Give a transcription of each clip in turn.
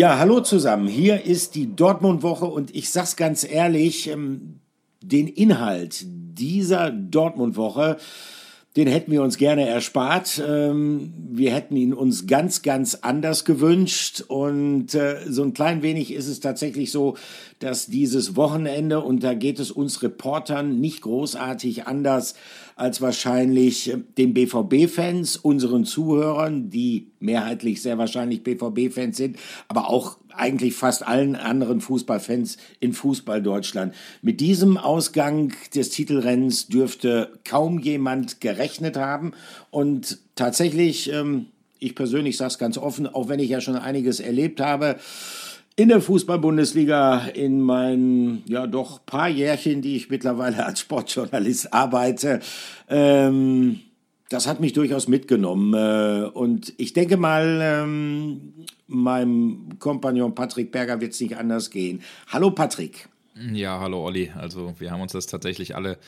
Ja, hallo zusammen. Hier ist die Dortmund-Woche und ich sag's ganz ehrlich, ähm, den Inhalt dieser Dortmund-Woche, den hätten wir uns gerne erspart. Ähm, wir hätten ihn uns ganz, ganz anders gewünscht. Und äh, so ein klein wenig ist es tatsächlich so, dass dieses Wochenende, und da geht es uns Reportern nicht großartig anders als wahrscheinlich den BVB-Fans, unseren Zuhörern, die mehrheitlich sehr wahrscheinlich BVB-Fans sind, aber auch eigentlich fast allen anderen Fußballfans in Fußball Deutschland. Mit diesem Ausgang des Titelrennens dürfte kaum jemand gerechnet haben und tatsächlich, ähm, ich persönlich sage es ganz offen, auch wenn ich ja schon einiges erlebt habe, in der Fußball-Bundesliga in meinen, ja doch, paar Jährchen, die ich mittlerweile als Sportjournalist arbeite. Ähm, das hat mich durchaus mitgenommen. Äh, und ich denke mal, ähm, meinem Kompagnon Patrick Berger wird es nicht anders gehen. Hallo Patrick. Ja, hallo Olli. Also wir haben uns das tatsächlich alle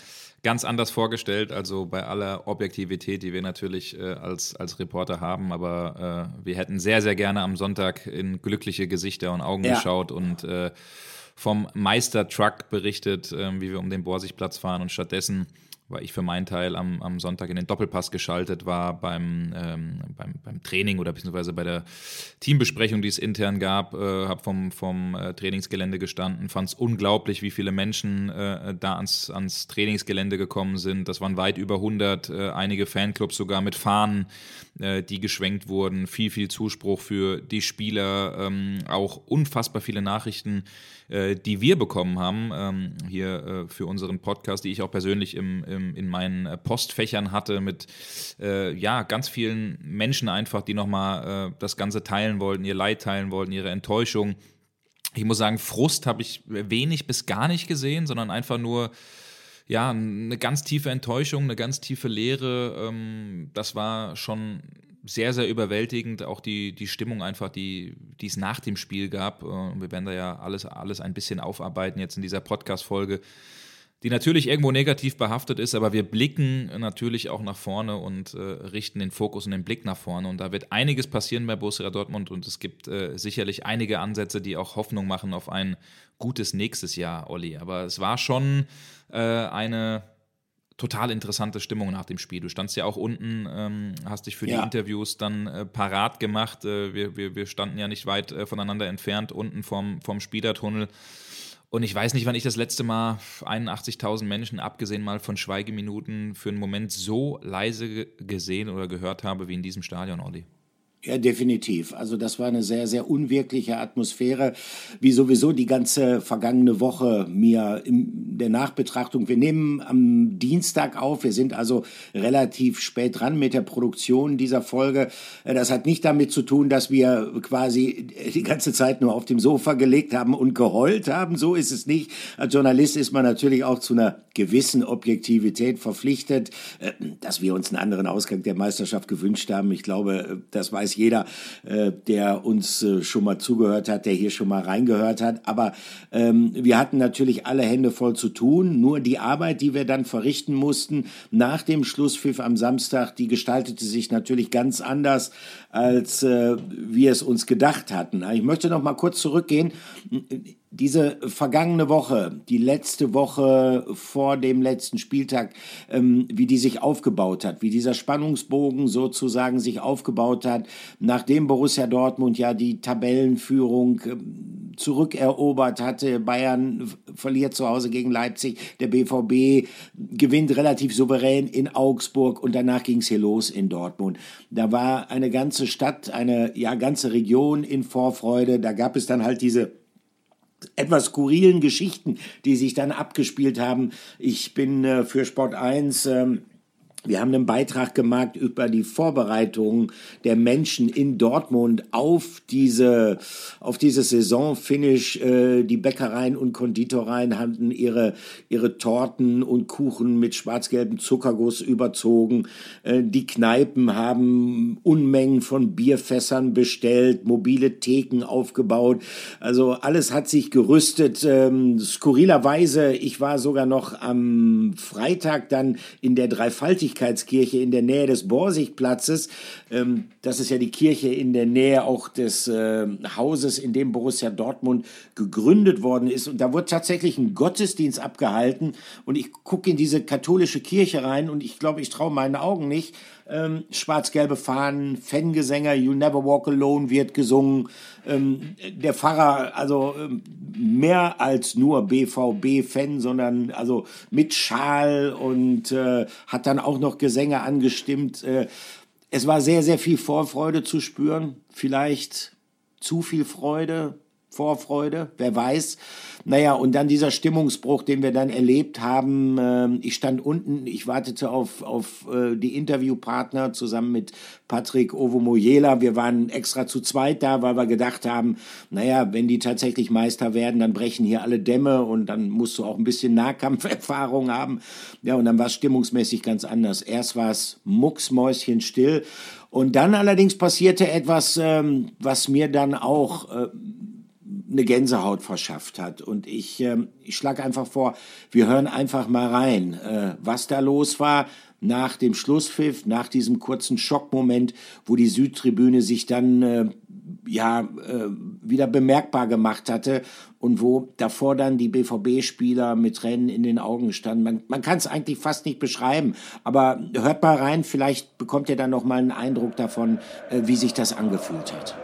ganz anders vorgestellt, also bei aller Objektivität, die wir natürlich äh, als, als Reporter haben, aber äh, wir hätten sehr, sehr gerne am Sonntag in glückliche Gesichter und Augen ja. geschaut und äh, vom Meistertruck berichtet, ähm, wie wir um den Borsigplatz fahren und stattdessen weil ich für meinen Teil am, am Sonntag in den Doppelpass geschaltet war beim, ähm, beim, beim Training oder beziehungsweise bei der Teambesprechung, die es intern gab, äh, habe vom, vom äh, Trainingsgelände gestanden, fand es unglaublich, wie viele Menschen äh, da ans, ans Trainingsgelände gekommen sind. Das waren weit über 100, äh, einige Fanclubs sogar mit Fahnen, äh, die geschwenkt wurden, viel, viel Zuspruch für die Spieler, ähm, auch unfassbar viele Nachrichten äh, die wir bekommen haben, ähm, hier äh, für unseren Podcast, die ich auch persönlich im, im, in meinen äh, Postfächern hatte, mit äh, ja, ganz vielen Menschen einfach, die nochmal äh, das Ganze teilen wollten, ihr Leid teilen wollten, ihre Enttäuschung. Ich muss sagen, Frust habe ich wenig bis gar nicht gesehen, sondern einfach nur ja, eine ganz tiefe Enttäuschung, eine ganz tiefe Leere. Ähm, das war schon sehr, sehr überwältigend. Auch die, die Stimmung einfach, die, die es nach dem Spiel gab. Äh, wir werden da ja alles, alles ein bisschen aufarbeiten jetzt in dieser Podcast-Folge, die natürlich irgendwo negativ behaftet ist, aber wir blicken natürlich auch nach vorne und äh, richten den Fokus und den Blick nach vorne. Und da wird einiges passieren bei Borussia Dortmund und es gibt äh, sicherlich einige Ansätze, die auch Hoffnung machen auf ein gutes nächstes Jahr, Olli. Aber es war schon äh, eine total interessante Stimmung nach dem Spiel. Du standst ja auch unten, ähm, hast dich für ja. die Interviews dann äh, parat gemacht. Äh, wir, wir, wir standen ja nicht weit äh, voneinander entfernt, unten vom, vom Spielertunnel. Und ich weiß nicht, wann ich das letzte Mal 81.000 Menschen, abgesehen mal von Schweigeminuten, für einen Moment so leise gesehen oder gehört habe wie in diesem Stadion, Olli. Ja, definitiv. Also das war eine sehr, sehr unwirkliche Atmosphäre, wie sowieso die ganze vergangene Woche mir in der Nachbetrachtung. Wir nehmen am Dienstag auf, wir sind also relativ spät dran mit der Produktion dieser Folge. Das hat nicht damit zu tun, dass wir quasi die ganze Zeit nur auf dem Sofa gelegt haben und geheult haben. So ist es nicht. Als Journalist ist man natürlich auch zu einer gewissen Objektivität verpflichtet, dass wir uns einen anderen Ausgang der Meisterschaft gewünscht haben. Ich glaube, das weiß weiß jeder, äh, der uns äh, schon mal zugehört hat, der hier schon mal reingehört hat. Aber ähm, wir hatten natürlich alle Hände voll zu tun. Nur die Arbeit, die wir dann verrichten mussten nach dem Schlusspfiff am Samstag, die gestaltete sich natürlich ganz anders, als äh, wir es uns gedacht hatten. Ich möchte noch mal kurz zurückgehen diese vergangene Woche, die letzte Woche vor dem letzten Spieltag, ähm, wie die sich aufgebaut hat, wie dieser Spannungsbogen sozusagen sich aufgebaut hat, nachdem Borussia Dortmund ja die Tabellenführung ähm, zurückerobert hatte. Bayern verliert zu Hause gegen Leipzig, der BVB gewinnt relativ souverän in Augsburg und danach ging es hier los in Dortmund. Da war eine ganze Stadt, eine ja ganze Region in Vorfreude. Da gab es dann halt diese etwas skurrilen Geschichten, die sich dann abgespielt haben. Ich bin äh, für Sport 1 ähm, wir haben einen Beitrag gemacht über die Vorbereitung der Menschen in Dortmund auf diese, auf dieses Saisonfinish. Äh, die Bäckereien und Konditoreien hatten ihre, ihre Torten und Kuchen mit schwarz-gelbem Zuckerguss überzogen. Äh, die Kneipen haben Unmengen von Bierfässern bestellt, mobile Theken aufgebaut. Also alles hat sich gerüstet. Ähm, skurrilerweise, ich war sogar noch am Freitag dann in der Dreifaltigkeit Ewigkeitskirche in der Nähe des Borsigplatzes. Ähm, das ist ja die Kirche in der Nähe auch des äh, Hauses, in dem Borussia Dortmund gegründet worden ist. Und da wurde tatsächlich ein Gottesdienst abgehalten. Und ich gucke in diese katholische Kirche rein und ich glaube, ich traue meinen Augen nicht. Ähm, Schwarz-gelbe Fahnen, Fangesänge, You Never Walk Alone wird gesungen. Ähm, der Pfarrer, also ähm, mehr als nur BVB-Fan, sondern also mit Schal und äh, hat dann auch noch Gesänge angestimmt. Äh, es war sehr, sehr viel Vorfreude zu spüren. Vielleicht zu viel Freude, Vorfreude, wer weiß. Naja, und dann dieser Stimmungsbruch, den wir dann erlebt haben. Ähm, ich stand unten, ich wartete auf, auf äh, die Interviewpartner zusammen mit Patrick Ovomoyela. Wir waren extra zu zweit da, weil wir gedacht haben, naja, wenn die tatsächlich Meister werden, dann brechen hier alle Dämme und dann musst du auch ein bisschen Nahkampferfahrung haben. Ja, und dann war es stimmungsmäßig ganz anders. Erst war es mucksmäuschenstill. Und dann allerdings passierte etwas, ähm, was mir dann auch äh, eine Gänsehaut verschafft hat. Und ich, äh, ich schlage einfach vor, wir hören einfach mal rein, äh, was da los war nach dem Schlusspfiff, nach diesem kurzen Schockmoment, wo die Südtribüne sich dann äh, ja äh, wieder bemerkbar gemacht hatte und wo davor dann die BVB-Spieler mit Tränen in den Augen standen. Man, man kann es eigentlich fast nicht beschreiben, aber hört mal rein, vielleicht bekommt ihr dann noch mal einen Eindruck davon, äh, wie sich das angefühlt hat.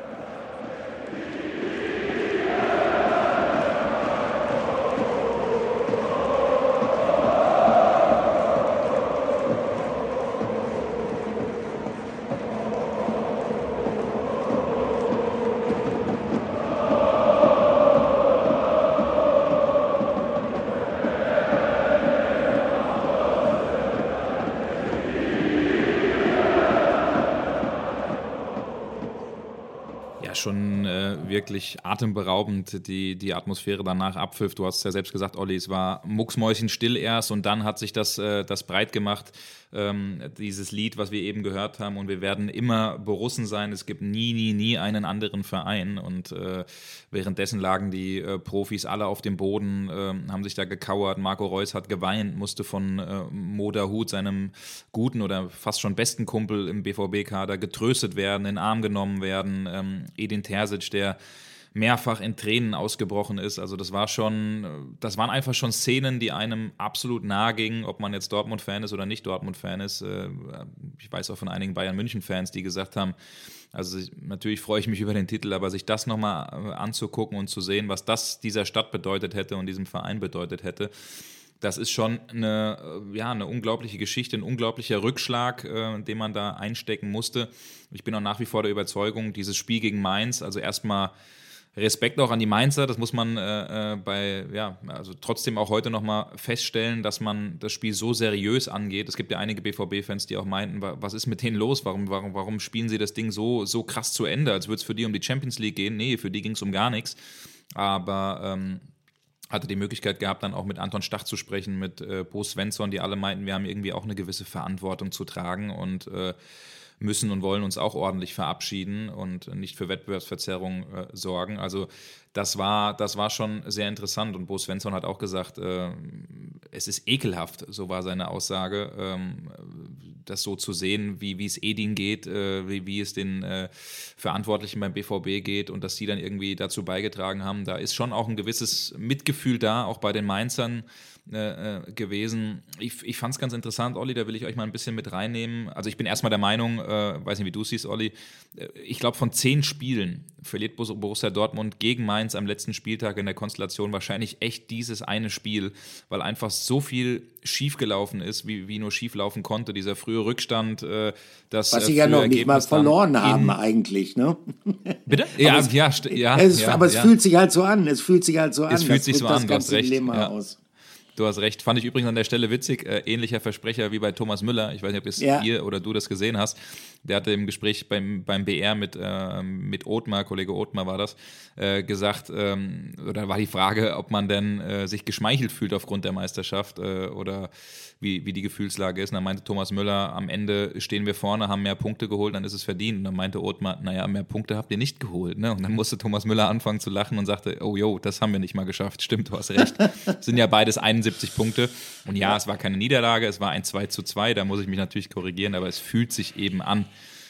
Wirklich atemberaubend, die, die Atmosphäre danach abpfiff. Du hast ja selbst gesagt, Olli, es war mucksmäuschenstill erst und dann hat sich das, äh, das breit gemacht ähm, dieses Lied, was wir eben gehört haben. Und wir werden immer Borussen sein. Es gibt nie, nie, nie einen anderen Verein. Und äh, währenddessen lagen die äh, Profis alle auf dem Boden, äh, haben sich da gekauert. Marco Reus hat geweint, musste von äh, Moda Hut, seinem guten oder fast schon besten Kumpel im BVB-Kader, getröstet werden, in den Arm genommen werden. Ähm, Edin Terzic, der mehrfach in Tränen ausgebrochen ist. Also das war schon, das waren einfach schon Szenen, die einem absolut nahe gingen, ob man jetzt Dortmund-Fan ist oder nicht Dortmund-Fan ist. Äh, ich weiß auch von einigen Bayern-München-Fans, die gesagt haben, also natürlich freue ich mich über den Titel, aber sich das nochmal äh, anzugucken und zu sehen, was das dieser Stadt bedeutet hätte und diesem Verein bedeutet hätte, das ist schon eine, äh, ja, eine unglaubliche Geschichte, ein unglaublicher Rückschlag, äh, den man da einstecken musste. Ich bin auch nach wie vor der Überzeugung, dieses Spiel gegen Mainz, also erstmal Respekt auch an die Mainzer, das muss man äh, äh bei, ja, also trotzdem auch heute nochmal feststellen, dass man das Spiel so seriös angeht. Es gibt ja einige BVB-Fans, die auch meinten, was ist mit denen los? Warum, warum, warum spielen sie das Ding so, so krass zu Ende, als würde es für die um die Champions League gehen? Nee, für die ging es um gar nichts. Aber ähm, hatte die Möglichkeit gehabt, dann auch mit Anton Stach zu sprechen, mit äh, Bo Svensson, die alle meinten, wir haben irgendwie auch eine gewisse Verantwortung zu tragen und äh, müssen und wollen uns auch ordentlich verabschieden und nicht für Wettbewerbsverzerrung äh, sorgen. Also das war, das war schon sehr interessant und Bo Svensson hat auch gesagt, äh, es ist ekelhaft, so war seine Aussage, ähm, das so zu sehen, wie, wie es Edin geht, äh, wie, wie es den äh, Verantwortlichen beim BVB geht und dass sie dann irgendwie dazu beigetragen haben. Da ist schon auch ein gewisses Mitgefühl da, auch bei den Mainzern, äh, äh, gewesen. Ich, ich fand es ganz interessant, Olli, da will ich euch mal ein bisschen mit reinnehmen. Also ich bin erstmal der Meinung, äh, weiß nicht, wie du siehst, Olli, äh, ich glaube, von zehn Spielen verliert Borussia Dortmund gegen Mainz am letzten Spieltag in der Konstellation wahrscheinlich echt dieses eine Spiel, weil einfach so viel schiefgelaufen ist, wie, wie nur schieflaufen konnte. Dieser frühe Rückstand, äh, das Was sie ja noch nicht mal verloren haben eigentlich, ne? Bitte? Ja, es, ja, ja, es, ja, Aber es ja. fühlt sich halt so an. Es fühlt sich halt so an. Es fühlt sich so an, du hast recht. Ja. Aus. Du hast recht. Fand ich übrigens an der Stelle witzig. Äh, ähnlicher Versprecher wie bei Thomas Müller. Ich weiß nicht, ob es ja. ihr oder du das gesehen hast. der hatte im Gespräch beim, beim BR mit, äh, mit Othmar, Kollege Othmar war das, äh, gesagt, ähm, oder war die Frage, ob man denn äh, sich geschmeichelt fühlt aufgrund der Meisterschaft äh, oder wie, wie die Gefühlslage ist. Und dann meinte Thomas Müller, am Ende stehen wir vorne, haben mehr Punkte geholt, dann ist es verdient. Und dann meinte Othmar, naja, mehr Punkte habt ihr nicht geholt. Ne? Und dann musste Thomas Müller anfangen zu lachen und sagte, oh jo, das haben wir nicht mal geschafft. Stimmt, du hast recht. Sind ja beides 71 Punkte. Und ja, es war keine Niederlage, es war ein 2 zu 2, da muss ich mich natürlich korrigieren, aber es fühlt sich eben an.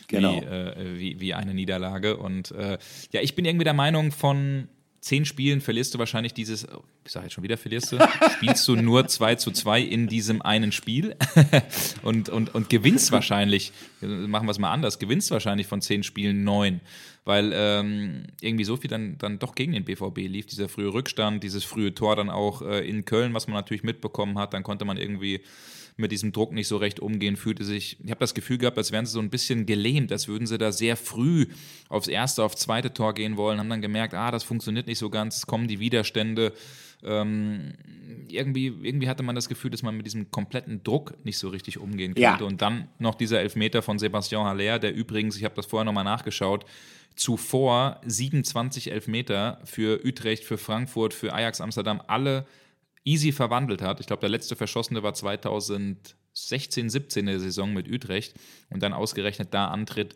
Genau. Wie, äh, wie, wie eine Niederlage. Und äh, ja, ich bin irgendwie der Meinung von zehn Spielen verlierst du wahrscheinlich dieses, oh, ich sage jetzt schon wieder verlierst du, spielst du nur 2 zu 2 in diesem einen Spiel und, und, und gewinnst wahrscheinlich, machen wir es mal anders, gewinnst wahrscheinlich von zehn Spielen neun, weil ähm, irgendwie so viel dann, dann doch gegen den BVB lief, dieser frühe Rückstand, dieses frühe Tor dann auch äh, in Köln, was man natürlich mitbekommen hat, dann konnte man irgendwie mit diesem Druck nicht so recht umgehen, fühlte sich, ich habe das Gefühl gehabt, als wären sie so ein bisschen gelähmt, als würden sie da sehr früh aufs erste, aufs zweite Tor gehen wollen, haben dann gemerkt, ah, das funktioniert nicht so ganz, es kommen die Widerstände. Ähm, irgendwie, irgendwie hatte man das Gefühl, dass man mit diesem kompletten Druck nicht so richtig umgehen konnte. Ja. Und dann noch dieser Elfmeter von Sebastian Haller, der übrigens, ich habe das vorher nochmal nachgeschaut, zuvor 27 Elfmeter für Utrecht, für Frankfurt, für Ajax Amsterdam, alle easy verwandelt hat. Ich glaube, der letzte Verschossene war 2016, 17 der Saison mit Utrecht und dann ausgerechnet da antritt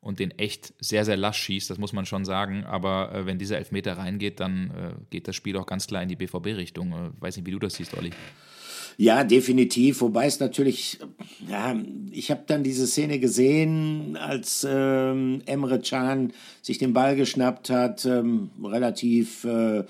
und den echt sehr, sehr lasch schießt, das muss man schon sagen. Aber äh, wenn dieser Elfmeter reingeht, dann äh, geht das Spiel auch ganz klar in die BVB-Richtung. Äh, weiß nicht, wie du das siehst, Olli. Ja, definitiv. Wobei es natürlich, ja, ich habe dann diese Szene gesehen, als ähm, Emre Can sich den Ball geschnappt hat, ähm, relativ äh,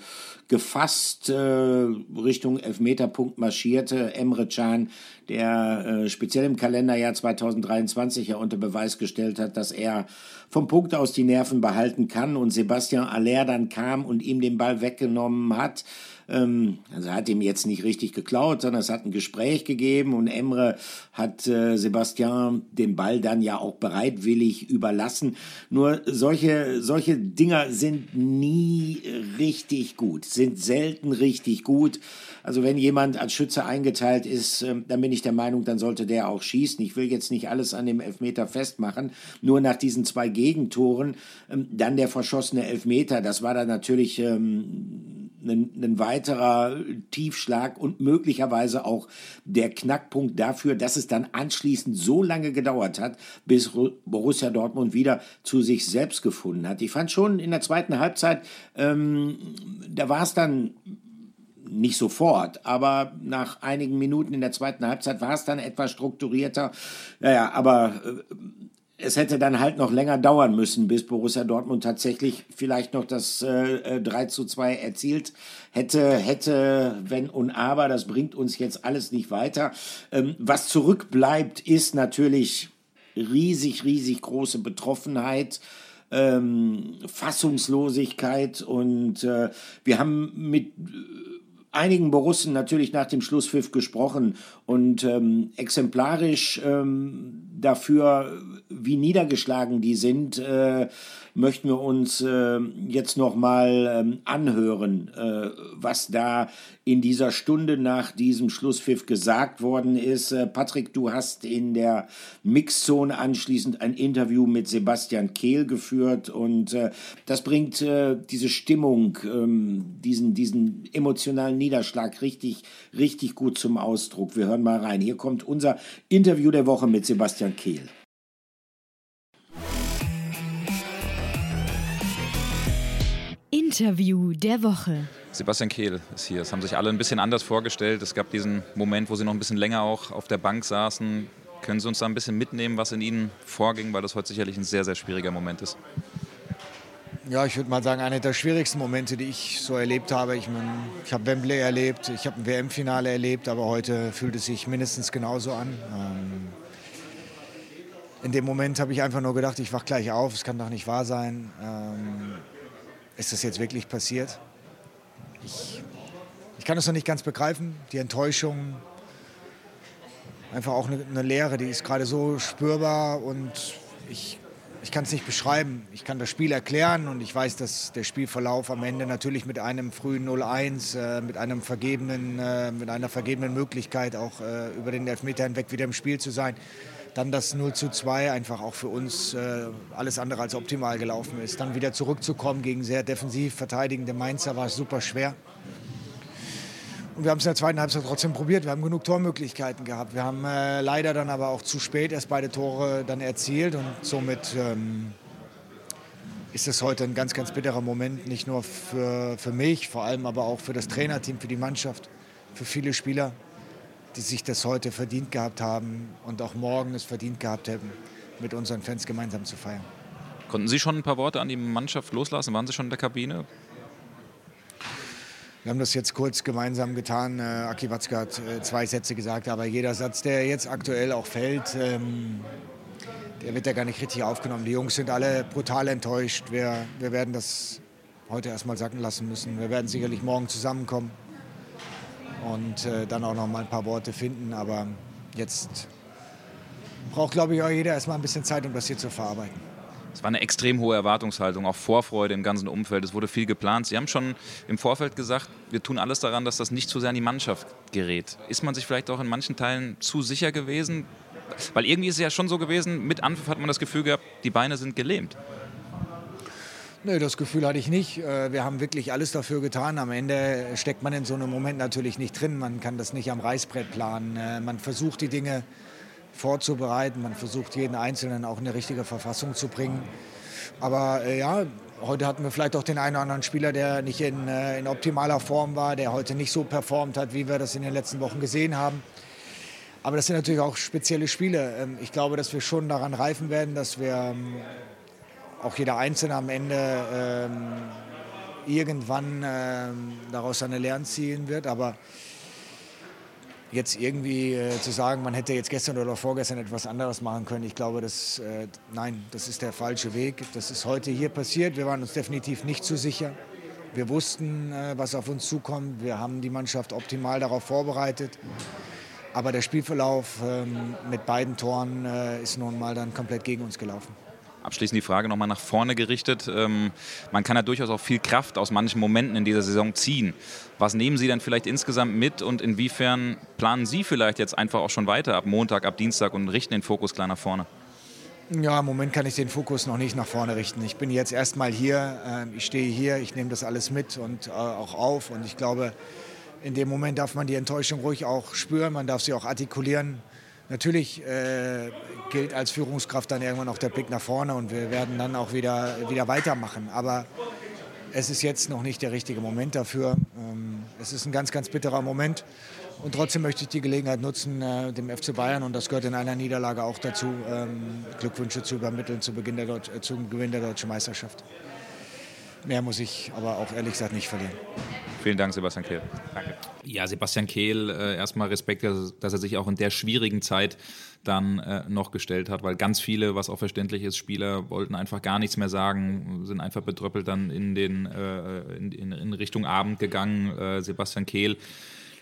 gefasst äh, Richtung Elfmeterpunkt marschierte. Emre Can, der äh, speziell im Kalenderjahr 2023 ja unter Beweis gestellt hat, dass er vom Punkt aus die Nerven behalten kann und Sebastian Aller dann kam und ihm den Ball weggenommen hat. Ähm, also hat ihm jetzt nicht richtig geklaut, sondern es hat ein Gespräch gegeben und Emre hat äh, Sebastian den Ball dann ja auch bereitwillig überlassen. Nur solche, solche Dinger sind nie richtig gut, sind selten richtig gut. Also wenn jemand als Schütze eingeteilt ist, äh, dann bin ich der Meinung, dann sollte der auch schießen. Ich will jetzt nicht alles an dem Elfmeter festmachen. Nur nach diesen zwei Gegentoren, ähm, dann der verschossene Elfmeter, das war dann natürlich ähm, ein, ein weiterer Tiefschlag und möglicherweise auch der Knackpunkt dafür, dass es dann anschließend so lange gedauert hat, bis Borussia Dortmund wieder zu sich selbst gefunden hat. Ich fand schon in der zweiten Halbzeit, ähm, da war es dann nicht sofort, aber nach einigen Minuten in der zweiten Halbzeit war es dann etwas strukturierter. Naja, aber äh, es hätte dann halt noch länger dauern müssen, bis Borussia Dortmund tatsächlich vielleicht noch das äh, 3 äh, zu 2 erzielt hätte, hätte, wenn und aber. Das bringt uns jetzt alles nicht weiter. Ähm, was zurückbleibt, ist natürlich riesig, riesig große Betroffenheit. Ähm, Fassungslosigkeit und äh, wir haben mit einigen Borussen natürlich nach dem Schlusspfiff gesprochen und ähm, exemplarisch ähm, dafür, wie niedergeschlagen die sind, äh, möchten wir uns äh, jetzt noch mal ähm, anhören, äh, was da in dieser Stunde nach diesem Schlusspfiff gesagt worden ist. Äh, Patrick, du hast in der Mixzone anschließend ein Interview mit Sebastian Kehl geführt und äh, das bringt äh, diese Stimmung, ähm, diesen, diesen emotionalen Niederschlag richtig, richtig gut zum Ausdruck. Wir hören mal rein. Hier kommt unser Interview der Woche mit Sebastian Kehl. Interview der Woche. Sebastian Kehl ist hier. Es haben sich alle ein bisschen anders vorgestellt. Es gab diesen Moment, wo Sie noch ein bisschen länger auch auf der Bank saßen. Können Sie uns da ein bisschen mitnehmen, was in Ihnen vorging, weil das heute sicherlich ein sehr, sehr schwieriger Moment ist? Ja, ich würde mal sagen, einer der schwierigsten Momente, die ich so erlebt habe. Ich meine, ich habe Wembley erlebt, ich habe ein WM-Finale erlebt, aber heute fühlt es sich mindestens genauso an. Ähm, in dem Moment habe ich einfach nur gedacht, ich wach gleich auf, es kann doch nicht wahr sein. Ähm, ist das jetzt wirklich passiert? Ich, ich kann es noch nicht ganz begreifen. Die Enttäuschung, einfach auch eine, eine Leere, die ist gerade so spürbar und ich, ich kann es nicht beschreiben. Ich kann das Spiel erklären und ich weiß, dass der Spielverlauf am Ende natürlich mit einem frühen 0-1, äh, mit, einem vergebenen, äh, mit einer vergebenen Möglichkeit auch äh, über den Elfmeter hinweg wieder im Spiel zu sein, dann das 0 zu 2 einfach auch für uns äh, alles andere als optimal gelaufen ist. Dann wieder zurückzukommen gegen sehr defensiv verteidigende Mainzer war super schwer. Und wir haben es in der zweiten Halbzeit trotzdem probiert. Wir haben genug Tormöglichkeiten gehabt. Wir haben äh, leider dann aber auch zu spät erst beide Tore dann erzielt und somit ähm, ist es heute ein ganz, ganz bitterer Moment, nicht nur für, für mich, vor allem aber auch für das Trainerteam, für die Mannschaft, für viele Spieler, die sich das heute verdient gehabt haben und auch morgen es verdient gehabt hätten, mit unseren Fans gemeinsam zu feiern. Konnten Sie schon ein paar Worte an die Mannschaft loslassen? Waren Sie schon in der Kabine? Wir haben das jetzt kurz gemeinsam getan. Äh, Aki Watzke hat äh, zwei Sätze gesagt, aber jeder Satz, der jetzt aktuell auch fällt, ähm, der wird ja gar nicht richtig aufgenommen. Die Jungs sind alle brutal enttäuscht. Wir, wir werden das heute erstmal sacken lassen müssen. Wir werden sicherlich morgen zusammenkommen und äh, dann auch noch mal ein paar Worte finden. Aber jetzt braucht, glaube ich, auch jeder erstmal ein bisschen Zeit, um das hier zu verarbeiten. Es war eine extrem hohe Erwartungshaltung, auch Vorfreude im ganzen Umfeld. Es wurde viel geplant. Sie haben schon im Vorfeld gesagt, wir tun alles daran, dass das nicht zu sehr an die Mannschaft gerät. Ist man sich vielleicht auch in manchen Teilen zu sicher gewesen? Weil irgendwie ist es ja schon so gewesen, mit Anpfiff hat man das Gefühl gehabt, die Beine sind gelähmt. Nö, das Gefühl hatte ich nicht. Äh, wir haben wirklich alles dafür getan. Am Ende steckt man in so einem Moment natürlich nicht drin. Man kann das nicht am Reißbrett planen. Äh, man versucht die Dinge vorzubereiten. Man versucht jeden Einzelnen auch in eine richtige Verfassung zu bringen. Aber äh, ja, heute hatten wir vielleicht auch den einen oder anderen Spieler, der nicht in, in optimaler Form war, der heute nicht so performt hat, wie wir das in den letzten Wochen gesehen haben. Aber das sind natürlich auch spezielle Spiele. Ähm, ich glaube, dass wir schon daran reifen werden, dass wir ähm, auch jeder Einzelne am Ende ähm, irgendwann daraus seine Lehren ziehen wird. Aber jetzt irgendwie äh, zu sagen, man hätte jetzt gestern oder vorgestern etwas anderes machen können, ich glaube, das, äh, nein, das ist der falsche Weg. Das ist heute hier passiert. Wir waren uns definitiv nicht zu sicher. Wir wussten, äh, was auf uns zukommt. Wir haben die Mannschaft optimal darauf vorbereitet. Aber der Spielverlauf ähm, mit beiden Toren äh, ist nun mal dann komplett gegen uns gelaufen. Abschließend die Frage nochmal nach vorne gerichtet. Ähm, man kann ja durchaus auch viel Kraft aus manchen Momenten in dieser Saison ziehen. Was nehmen Sie denn vielleicht insgesamt mit und inwiefern planen Sie vielleicht jetzt einfach auch schon weiter ab Montag, ab Dienstag und richten den Fokus klar nach vorne? Ja, im Moment kann ich den Fokus noch nicht nach vorne richten. Ich bin jetzt erstmal hier, äh, ich stehe hier, ich nehme das alles mit und äh, auch auf und ich glaube, in dem Moment darf man die Enttäuschung ruhig auch spüren, man darf sie auch artikulieren. Natürlich äh, gilt als Führungskraft dann irgendwann auch der Blick nach vorne und wir werden dann auch wieder, wieder weitermachen. Aber es ist jetzt noch nicht der richtige Moment dafür. Ähm, es ist ein ganz, ganz bitterer Moment. Und trotzdem möchte ich die Gelegenheit nutzen, äh, dem FC Bayern, und das gehört in einer Niederlage auch dazu, ähm, Glückwünsche zu übermitteln zu Beginn der äh, zum Gewinn der deutschen Meisterschaft. Mehr muss ich aber auch ehrlich gesagt nicht verlieren. Vielen Dank, Sebastian Kehl. Danke. Ja, Sebastian Kehl, äh, erstmal Respekt, dass, dass, er sich auch in der schwierigen Zeit dann äh, noch gestellt hat, weil ganz viele, was auch verständlich ist, Spieler wollten einfach gar nichts mehr sagen, sind einfach betröppelt dann in, den, äh, in, in, in Richtung Abend gegangen. Sebastian Kehl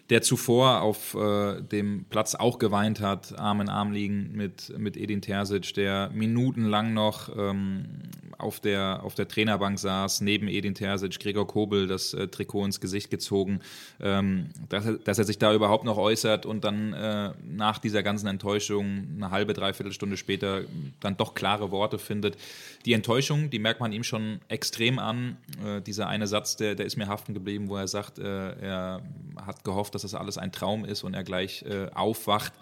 der zuvor auf äh, dem Platz auch geweint hat, Arm in Arm liegen mit, mit Edin Terzic, der minutenlang noch ähm, auf, der, auf der Trainerbank saß, neben Edin Terzic, Gregor Kobel das äh, Trikot ins Gesicht gezogen, ähm, dass, er, dass er sich da überhaupt noch äußert und dann äh, nach dieser ganzen Enttäuschung eine halbe, dreiviertel Stunde später dann doch klare Worte findet. Die Enttäuschung, die merkt man ihm schon extrem an. Äh, dieser eine Satz, der, der ist mir haften geblieben, wo er sagt, äh, er hat gehofft, dass das alles ein Traum ist und er gleich äh, aufwacht.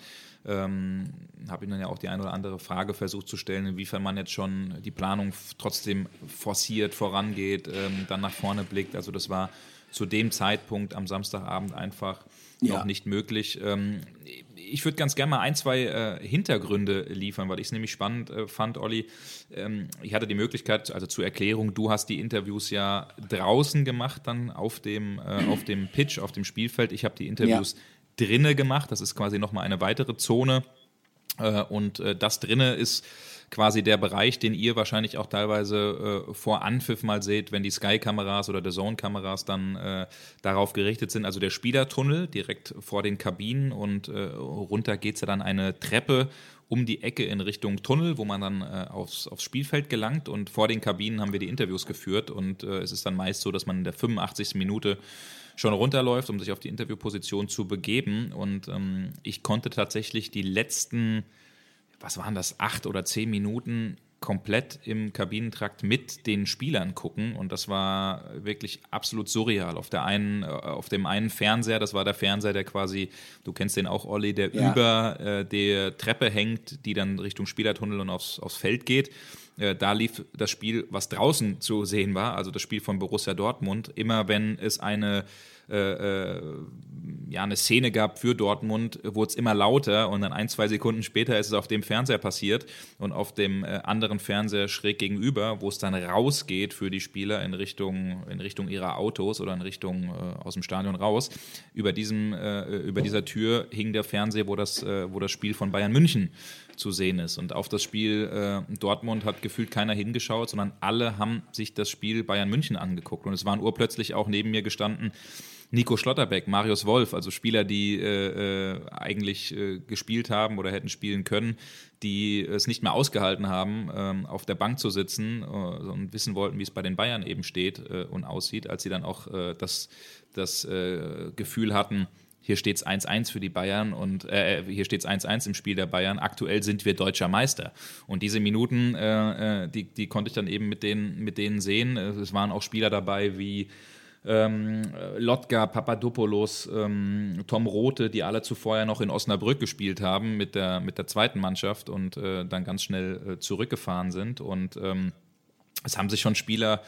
Ähm, habe ihm dann ja auch die eine oder andere Frage versucht zu stellen, inwiefern man jetzt schon die Planung trotzdem forciert, vorangeht, ähm, dann nach vorne blickt. Also das war zu dem Zeitpunkt am Samstagabend einfach ja. noch nicht möglich. Ähm, ich würde ganz gerne mal ein, zwei äh, Hintergründe liefern, weil ich es nämlich spannend äh, fand, Olli. Ähm, ich hatte die Möglichkeit, also zur Erklärung, du hast die Interviews ja draußen gemacht, dann auf dem, äh, auf dem Pitch, auf dem Spielfeld. Ich habe die Interviews ja. drinne gemacht. Das ist quasi nochmal eine weitere Zone. Äh, und äh, das drinne ist quasi der Bereich, den ihr wahrscheinlich auch teilweise äh, vor Anpfiff mal seht, wenn die Sky-Kameras oder der Zone-Kameras dann äh, darauf gerichtet sind. Also der Spielertunnel direkt vor den Kabinen und äh, runter geht es ja dann eine Treppe um die Ecke in Richtung Tunnel, wo man dann äh, aufs, aufs Spielfeld gelangt und vor den Kabinen haben wir die Interviews geführt und äh, es ist dann meist so, dass man in der 85. Minute schon runterläuft, um sich auf die Interviewposition zu begeben und ähm, ich konnte tatsächlich die letzten was waren das, acht oder zehn Minuten komplett im Kabinentrakt mit den Spielern gucken und das war wirklich absolut surreal. Auf, der einen, äh, auf dem einen Fernseher, das war der Fernseher, der quasi, du kennst den auch, Olli, der ja. über äh, der Treppe hängt, die dann Richtung Spielertunnel und aufs, aufs Feld geht. Äh, da lief das Spiel, was draußen zu sehen war, also das Spiel von Borussia Dortmund. Immer wenn es eine äh, äh, ja, eine Szene gab für Dortmund, wurde es immer lauter und dann ein, zwei Sekunden später ist es auf dem Fernseher passiert und auf dem äh, anderen Fernseher schräg gegenüber, wo es dann rausgeht für die Spieler in Richtung, in Richtung ihrer Autos oder in Richtung äh, aus dem Stadion raus. Über, diesem, äh, über dieser Tür hing der Fernseher, wo das, äh, wo das Spiel von Bayern München zu sehen ist. Und auf das Spiel äh, Dortmund hat gefühlt keiner hingeschaut, sondern alle haben sich das Spiel Bayern München angeguckt. Und es waren urplötzlich auch neben mir gestanden Nico Schlotterbeck, Marius Wolf, also Spieler, die äh, äh, eigentlich äh, gespielt haben oder hätten spielen können, die es nicht mehr ausgehalten haben, ähm, auf der Bank zu sitzen äh, und wissen wollten, wie es bei den Bayern eben steht äh, und aussieht, als sie dann auch äh, das, das Gefühl hatten, hier steht es 1-1 für die Bayern und äh, hier steht es 1-1 im Spiel der Bayern. Aktuell sind wir deutscher Meister. Und diese Minuten, äh, die, die konnte ich dann eben mit denen, mit denen sehen. Es waren auch Spieler dabei wie ähm, Lotka, Papadopoulos, ähm, Tom Rote, die alle zuvor ja noch in Osnabrück gespielt haben mit der, mit der zweiten Mannschaft und äh, dann ganz schnell äh, zurückgefahren sind. Und ähm, es haben sich schon Spieler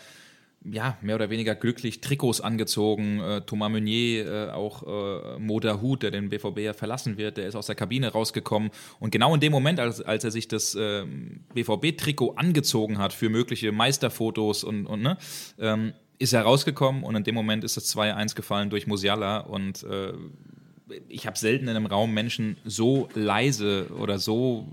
ja, mehr oder weniger glücklich Trikots angezogen. Äh, Thomas Meunier, äh, auch äh, Moda Hut, der den BVB ja verlassen wird, der ist aus der Kabine rausgekommen. Und genau in dem Moment, als, als er sich das äh, BVB-Trikot angezogen hat für mögliche Meisterfotos und, und ne, ähm, ist er rausgekommen und in dem Moment ist das 2-1 gefallen durch Musiala und äh, ich habe selten in einem Raum Menschen so leise oder so,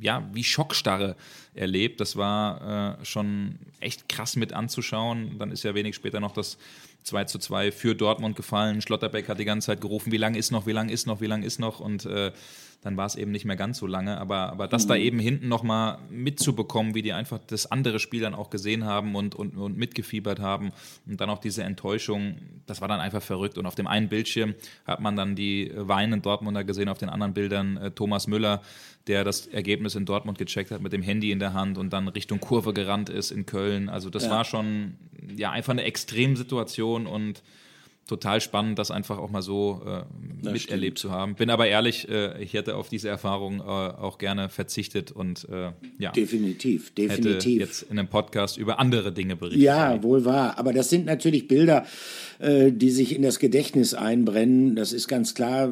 ja, wie Schockstarre erlebt. Das war äh, schon echt krass mit anzuschauen. Dann ist ja wenig später noch das 2 zu 2 für Dortmund gefallen. Schlotterbeck hat die ganze Zeit gerufen, wie lange ist noch, wie lange ist noch, wie lange ist noch und äh, dann war es eben nicht mehr ganz so lange. Aber, aber das mhm. da eben hinten nochmal mitzubekommen, wie die einfach das andere Spiel dann auch gesehen haben und, und, und mitgefiebert haben und dann auch diese Enttäuschung, das war dann einfach verrückt. Und auf dem einen Bildschirm hat man dann die weinenden Dortmunder gesehen, auf den anderen Bildern äh, Thomas Müller, der das Ergebnis in Dortmund gecheckt hat mit dem Handy in der Hand und dann Richtung Kurve gerannt ist in Köln. Also das ja. war schon ja einfach eine Extremsituation und total spannend, das einfach auch mal so äh, miterlebt stimmt. zu haben. Bin aber ehrlich, äh, ich hätte auf diese Erfahrung äh, auch gerne verzichtet und äh, ja. Definitiv, definitiv. Hätte jetzt in einem Podcast über andere Dinge berichtet. Ja, wohl wahr. Aber das sind natürlich Bilder, äh, die sich in das Gedächtnis einbrennen. Das ist ganz klar.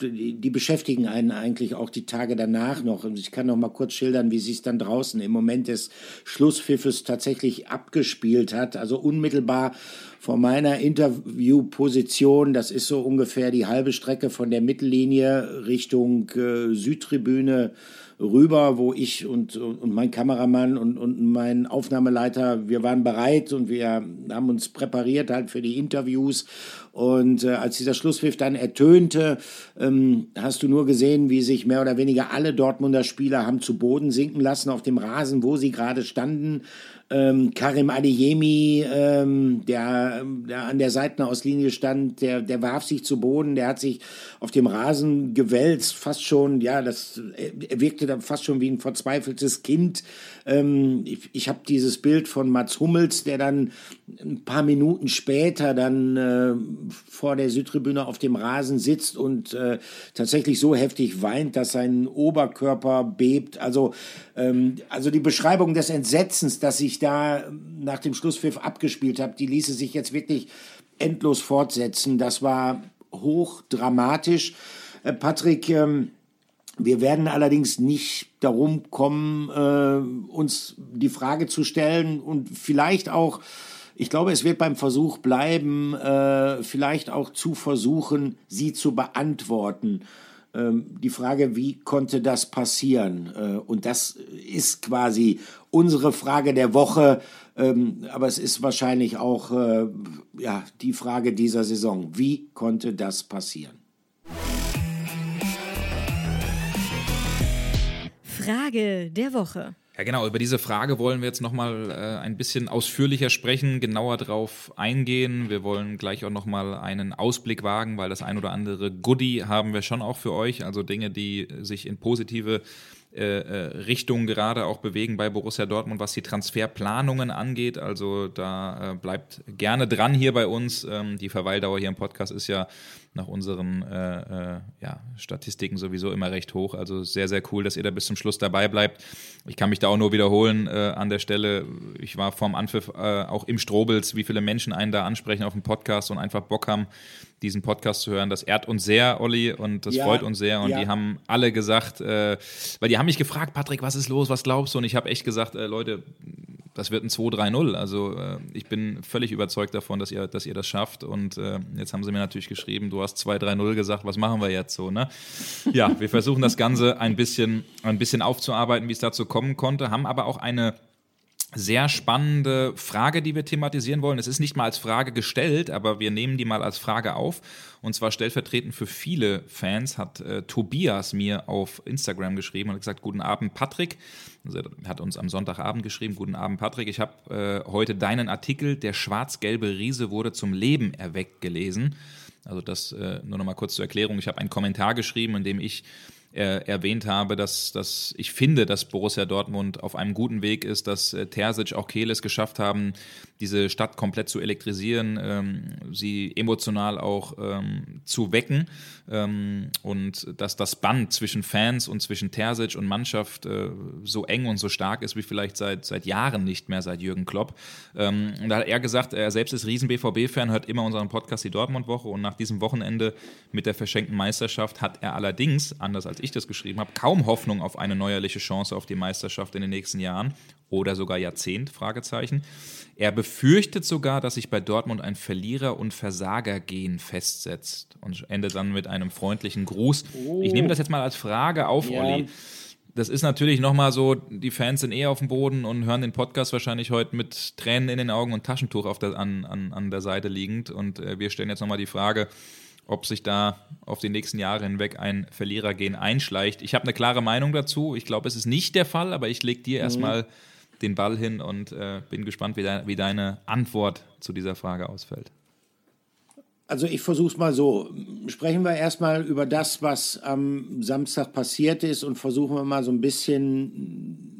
Die, die beschäftigen einen eigentlich auch die Tage danach noch. Und ich kann noch mal kurz schildern, wie sich es dann draußen im Moment des Schlusspfiffes tatsächlich abgespielt hat. Also unmittelbar vor meiner Interviewposition, das ist so ungefähr die halbe Strecke von der Mittellinie Richtung äh, Südtribüne rüber, wo ich und, und mein Kameramann und, und mein Aufnahmeleiter, wir waren bereit und wir haben uns präpariert halt für die Interviews. Und äh, als dieser Schlusspfiff dann ertönte, ähm, hast du nur gesehen, wie sich mehr oder weniger alle Dortmunder Spieler haben zu Boden sinken lassen auf dem Rasen, wo sie gerade standen. Ähm, Karim Adeyemi, ähm, der, der an der Seitenauslinie stand, der, der warf sich zu Boden, der hat sich auf dem Rasen gewälzt, fast schon, ja, das, er wirkte dann fast schon wie ein verzweifeltes Kind. Ähm, ich ich habe dieses Bild von Mats Hummels, der dann ein paar Minuten später dann äh, vor der Südtribüne auf dem Rasen sitzt und äh, tatsächlich so heftig weint, dass sein Oberkörper bebt. Also, ähm, also die Beschreibung des Entsetzens, dass sich da nach dem Schlusspfiff abgespielt habe, die ließe sich jetzt wirklich endlos fortsetzen. Das war hochdramatisch. Äh, Patrick, ähm, wir werden allerdings nicht darum kommen, äh, uns die Frage zu stellen und vielleicht auch, ich glaube, es wird beim Versuch bleiben, äh, vielleicht auch zu versuchen, sie zu beantworten. Ähm, die Frage, wie konnte das passieren? Äh, und das ist quasi unsere Frage der Woche, ähm, aber es ist wahrscheinlich auch äh, ja, die Frage dieser Saison. Wie konnte das passieren? Frage der Woche. Ja, genau. Über diese Frage wollen wir jetzt nochmal äh, ein bisschen ausführlicher sprechen, genauer drauf eingehen. Wir wollen gleich auch nochmal einen Ausblick wagen, weil das ein oder andere Goodie haben wir schon auch für euch. Also Dinge, die sich in positive äh, äh, Richtung gerade auch bewegen bei Borussia Dortmund, was die Transferplanungen angeht. Also da äh, bleibt gerne dran hier bei uns. Ähm, die Verweildauer hier im Podcast ist ja nach unseren äh, äh, ja, Statistiken sowieso immer recht hoch. Also sehr, sehr cool, dass ihr da bis zum Schluss dabei bleibt. Ich kann mich da auch nur wiederholen äh, an der Stelle. Ich war vorm Anpfiff äh, auch im Strobels, wie viele Menschen einen da ansprechen auf dem Podcast und einfach Bock haben, diesen Podcast zu hören. Das ehrt uns sehr, Olli, und das ja, freut uns sehr. Und ja. die haben alle gesagt, äh, weil die haben mich gefragt, Patrick, was ist los, was glaubst du? Und ich habe echt gesagt, äh, Leute, das wird ein 2-3-0. Also äh, ich bin völlig überzeugt davon, dass ihr, dass ihr das schafft. Und äh, jetzt haben sie mir natürlich geschrieben, du hast 2-3-0 gesagt, was machen wir jetzt so, ne? Ja, wir versuchen das Ganze ein bisschen, ein bisschen aufzuarbeiten, wie es dazu kommen konnte, haben aber auch eine sehr spannende Frage, die wir thematisieren wollen. Es ist nicht mal als Frage gestellt, aber wir nehmen die mal als Frage auf. Und zwar stellvertretend für viele Fans hat äh, Tobias mir auf Instagram geschrieben und gesagt, guten Abend Patrick. Also er hat uns am Sonntagabend geschrieben, guten Abend Patrick. Ich habe äh, heute deinen Artikel, der schwarz-gelbe Riese wurde zum Leben erweckt, gelesen. Also das äh, nur noch mal kurz zur Erklärung. Ich habe einen Kommentar geschrieben, in dem ich erwähnt habe, dass, dass ich finde, dass Borussia Dortmund auf einem guten Weg ist, dass äh, Terzic auch Kehles geschafft haben, diese Stadt komplett zu elektrisieren, ähm, sie emotional auch ähm, zu wecken ähm, und dass das Band zwischen Fans und zwischen Terzic und Mannschaft äh, so eng und so stark ist wie vielleicht seit, seit Jahren nicht mehr, seit Jürgen Klopp. Ähm, und da hat er gesagt, er selbst ist Riesen-BVB-Fan, hört immer unseren Podcast, die Dortmund-Woche und nach diesem Wochenende mit der verschenkten Meisterschaft hat er allerdings, anders als ich das geschrieben habe, kaum Hoffnung auf eine neuerliche Chance auf die Meisterschaft in den nächsten Jahren oder sogar Jahrzehnt, Fragezeichen. Er befürchtet sogar, dass sich bei Dortmund ein Verlierer- und Versagergehen festsetzt und endet dann mit einem freundlichen Gruß. Oh. Ich nehme das jetzt mal als Frage auf, ja. Olli. Das ist natürlich nochmal so, die Fans sind eh auf dem Boden und hören den Podcast wahrscheinlich heute mit Tränen in den Augen und Taschentuch auf der, an, an, an der Seite liegend. Und äh, wir stellen jetzt nochmal die Frage, ob sich da auf die nächsten Jahre hinweg ein Verlierergehen einschleicht. Ich habe eine klare Meinung dazu. Ich glaube, es ist nicht der Fall, aber ich lege dir mhm. erstmal den Ball hin und äh, bin gespannt, wie, de wie deine Antwort zu dieser Frage ausfällt. Also ich versuche es mal so. Sprechen wir erstmal über das, was am Samstag passiert ist und versuchen wir mal so ein bisschen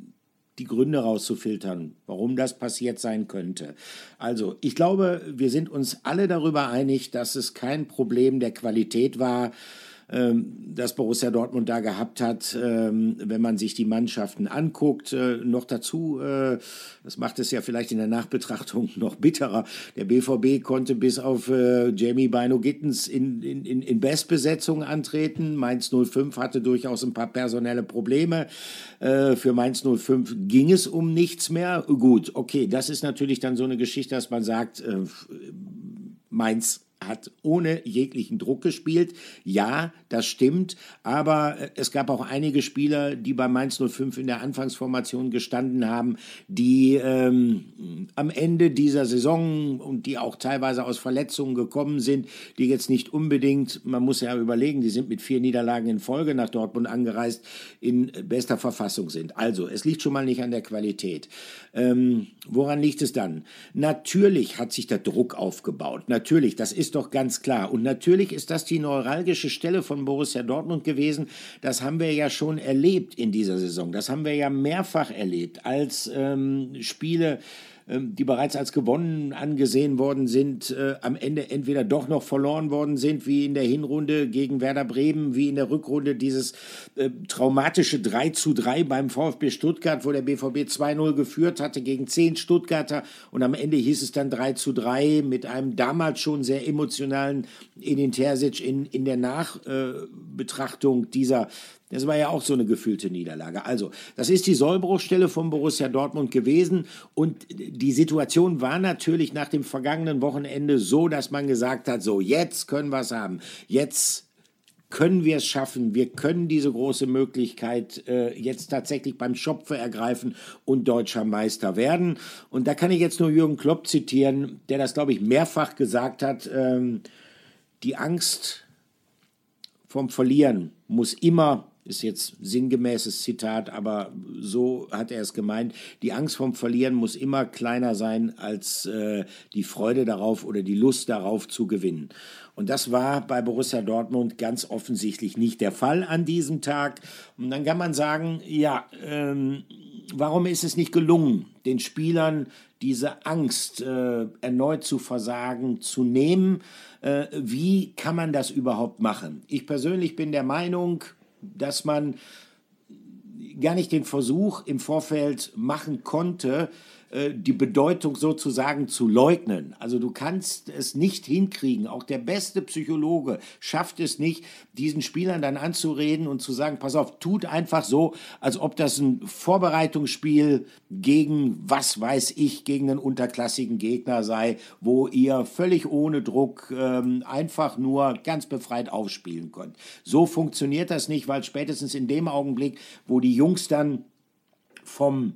die Gründe rauszufiltern, warum das passiert sein könnte. Also ich glaube, wir sind uns alle darüber einig, dass es kein Problem der Qualität war, das Borussia Dortmund da gehabt hat, ähm, wenn man sich die Mannschaften anguckt. Äh, noch dazu, äh, das macht es ja vielleicht in der Nachbetrachtung noch bitterer, der BVB konnte bis auf äh, Jamie Bino Gittens in, in, in Bestbesetzung antreten. Mainz 05 hatte durchaus ein paar personelle Probleme. Für Mainz 05 ging es um nichts mehr. Gut, okay, das ist natürlich dann so eine Geschichte, dass man sagt, Mainz hat ohne jeglichen Druck gespielt. Ja, das stimmt, aber äh, es gab auch einige Spieler, die bei Mainz 05 in der Anfangsformation gestanden haben, die ähm, am Ende dieser Saison und die auch teilweise aus Verletzungen gekommen sind, die jetzt nicht unbedingt, man muss ja überlegen, die sind mit vier Niederlagen in Folge nach Dortmund angereist, in bester Verfassung sind. Also, es liegt schon mal nicht an der Qualität. Ähm, woran liegt es dann? Natürlich hat sich der Druck aufgebaut. Natürlich, das ist doch ganz klar. Und natürlich ist das die neuralgische Stelle von Borussia Dortmund gewesen. Das haben wir ja schon erlebt in dieser Saison. Das haben wir ja mehrfach erlebt, als ähm, Spiele die bereits als gewonnen angesehen worden sind, äh, am Ende entweder doch noch verloren worden sind, wie in der Hinrunde gegen Werder Bremen, wie in der Rückrunde dieses äh, traumatische 3 zu 3 beim VfB Stuttgart, wo der BVB 2-0 geführt hatte gegen zehn Stuttgarter. Und am Ende hieß es dann 3 zu 3 mit einem damals schon sehr emotionalen Edin Terzic in, in der Nachbetrachtung dieser das war ja auch so eine gefühlte Niederlage. Also, das ist die Sollbruchstelle von Borussia Dortmund gewesen. Und die Situation war natürlich nach dem vergangenen Wochenende so, dass man gesagt hat, so, jetzt können wir es haben. Jetzt können wir es schaffen. Wir können diese große Möglichkeit äh, jetzt tatsächlich beim Schopfe ergreifen und deutscher Meister werden. Und da kann ich jetzt nur Jürgen Klopp zitieren, der das, glaube ich, mehrfach gesagt hat. Ähm, die Angst vom Verlieren muss immer ist jetzt sinngemäßes Zitat, aber so hat er es gemeint. Die Angst vom Verlieren muss immer kleiner sein als äh, die Freude darauf oder die Lust darauf zu gewinnen. Und das war bei Borussia Dortmund ganz offensichtlich nicht der Fall an diesem Tag. Und dann kann man sagen, ja, ähm, warum ist es nicht gelungen, den Spielern diese Angst äh, erneut zu versagen zu nehmen? Äh, wie kann man das überhaupt machen? Ich persönlich bin der Meinung, dass man gar nicht den Versuch im Vorfeld machen konnte, die Bedeutung sozusagen zu leugnen. Also du kannst es nicht hinkriegen. Auch der beste Psychologe schafft es nicht, diesen Spielern dann anzureden und zu sagen, pass auf, tut einfach so, als ob das ein Vorbereitungsspiel gegen, was weiß ich, gegen einen unterklassigen Gegner sei, wo ihr völlig ohne Druck ähm, einfach nur ganz befreit aufspielen könnt. So funktioniert das nicht, weil spätestens in dem Augenblick, wo die Jungs dann vom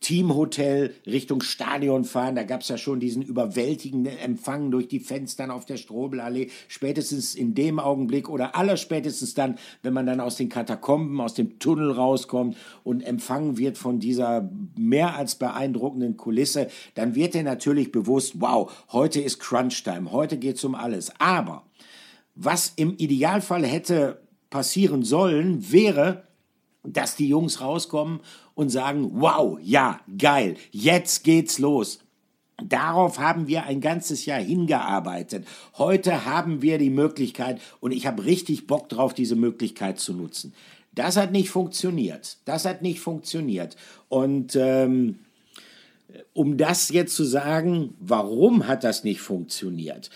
Teamhotel Richtung Stadion fahren. Da gab es ja schon diesen überwältigenden Empfang durch die Fenster auf der Strobelallee. Spätestens in dem Augenblick oder allerspätestens dann, wenn man dann aus den Katakomben, aus dem Tunnel rauskommt und empfangen wird von dieser mehr als beeindruckenden Kulisse, dann wird dir natürlich bewusst, wow, heute ist Crunch-Time, heute geht es um alles. Aber was im Idealfall hätte passieren sollen, wäre, dass die Jungs rauskommen und sagen, wow, ja, geil, jetzt geht's los. Darauf haben wir ein ganzes Jahr hingearbeitet. Heute haben wir die Möglichkeit und ich habe richtig Bock drauf, diese Möglichkeit zu nutzen. Das hat nicht funktioniert. Das hat nicht funktioniert. Und ähm, um das jetzt zu sagen, warum hat das nicht funktioniert?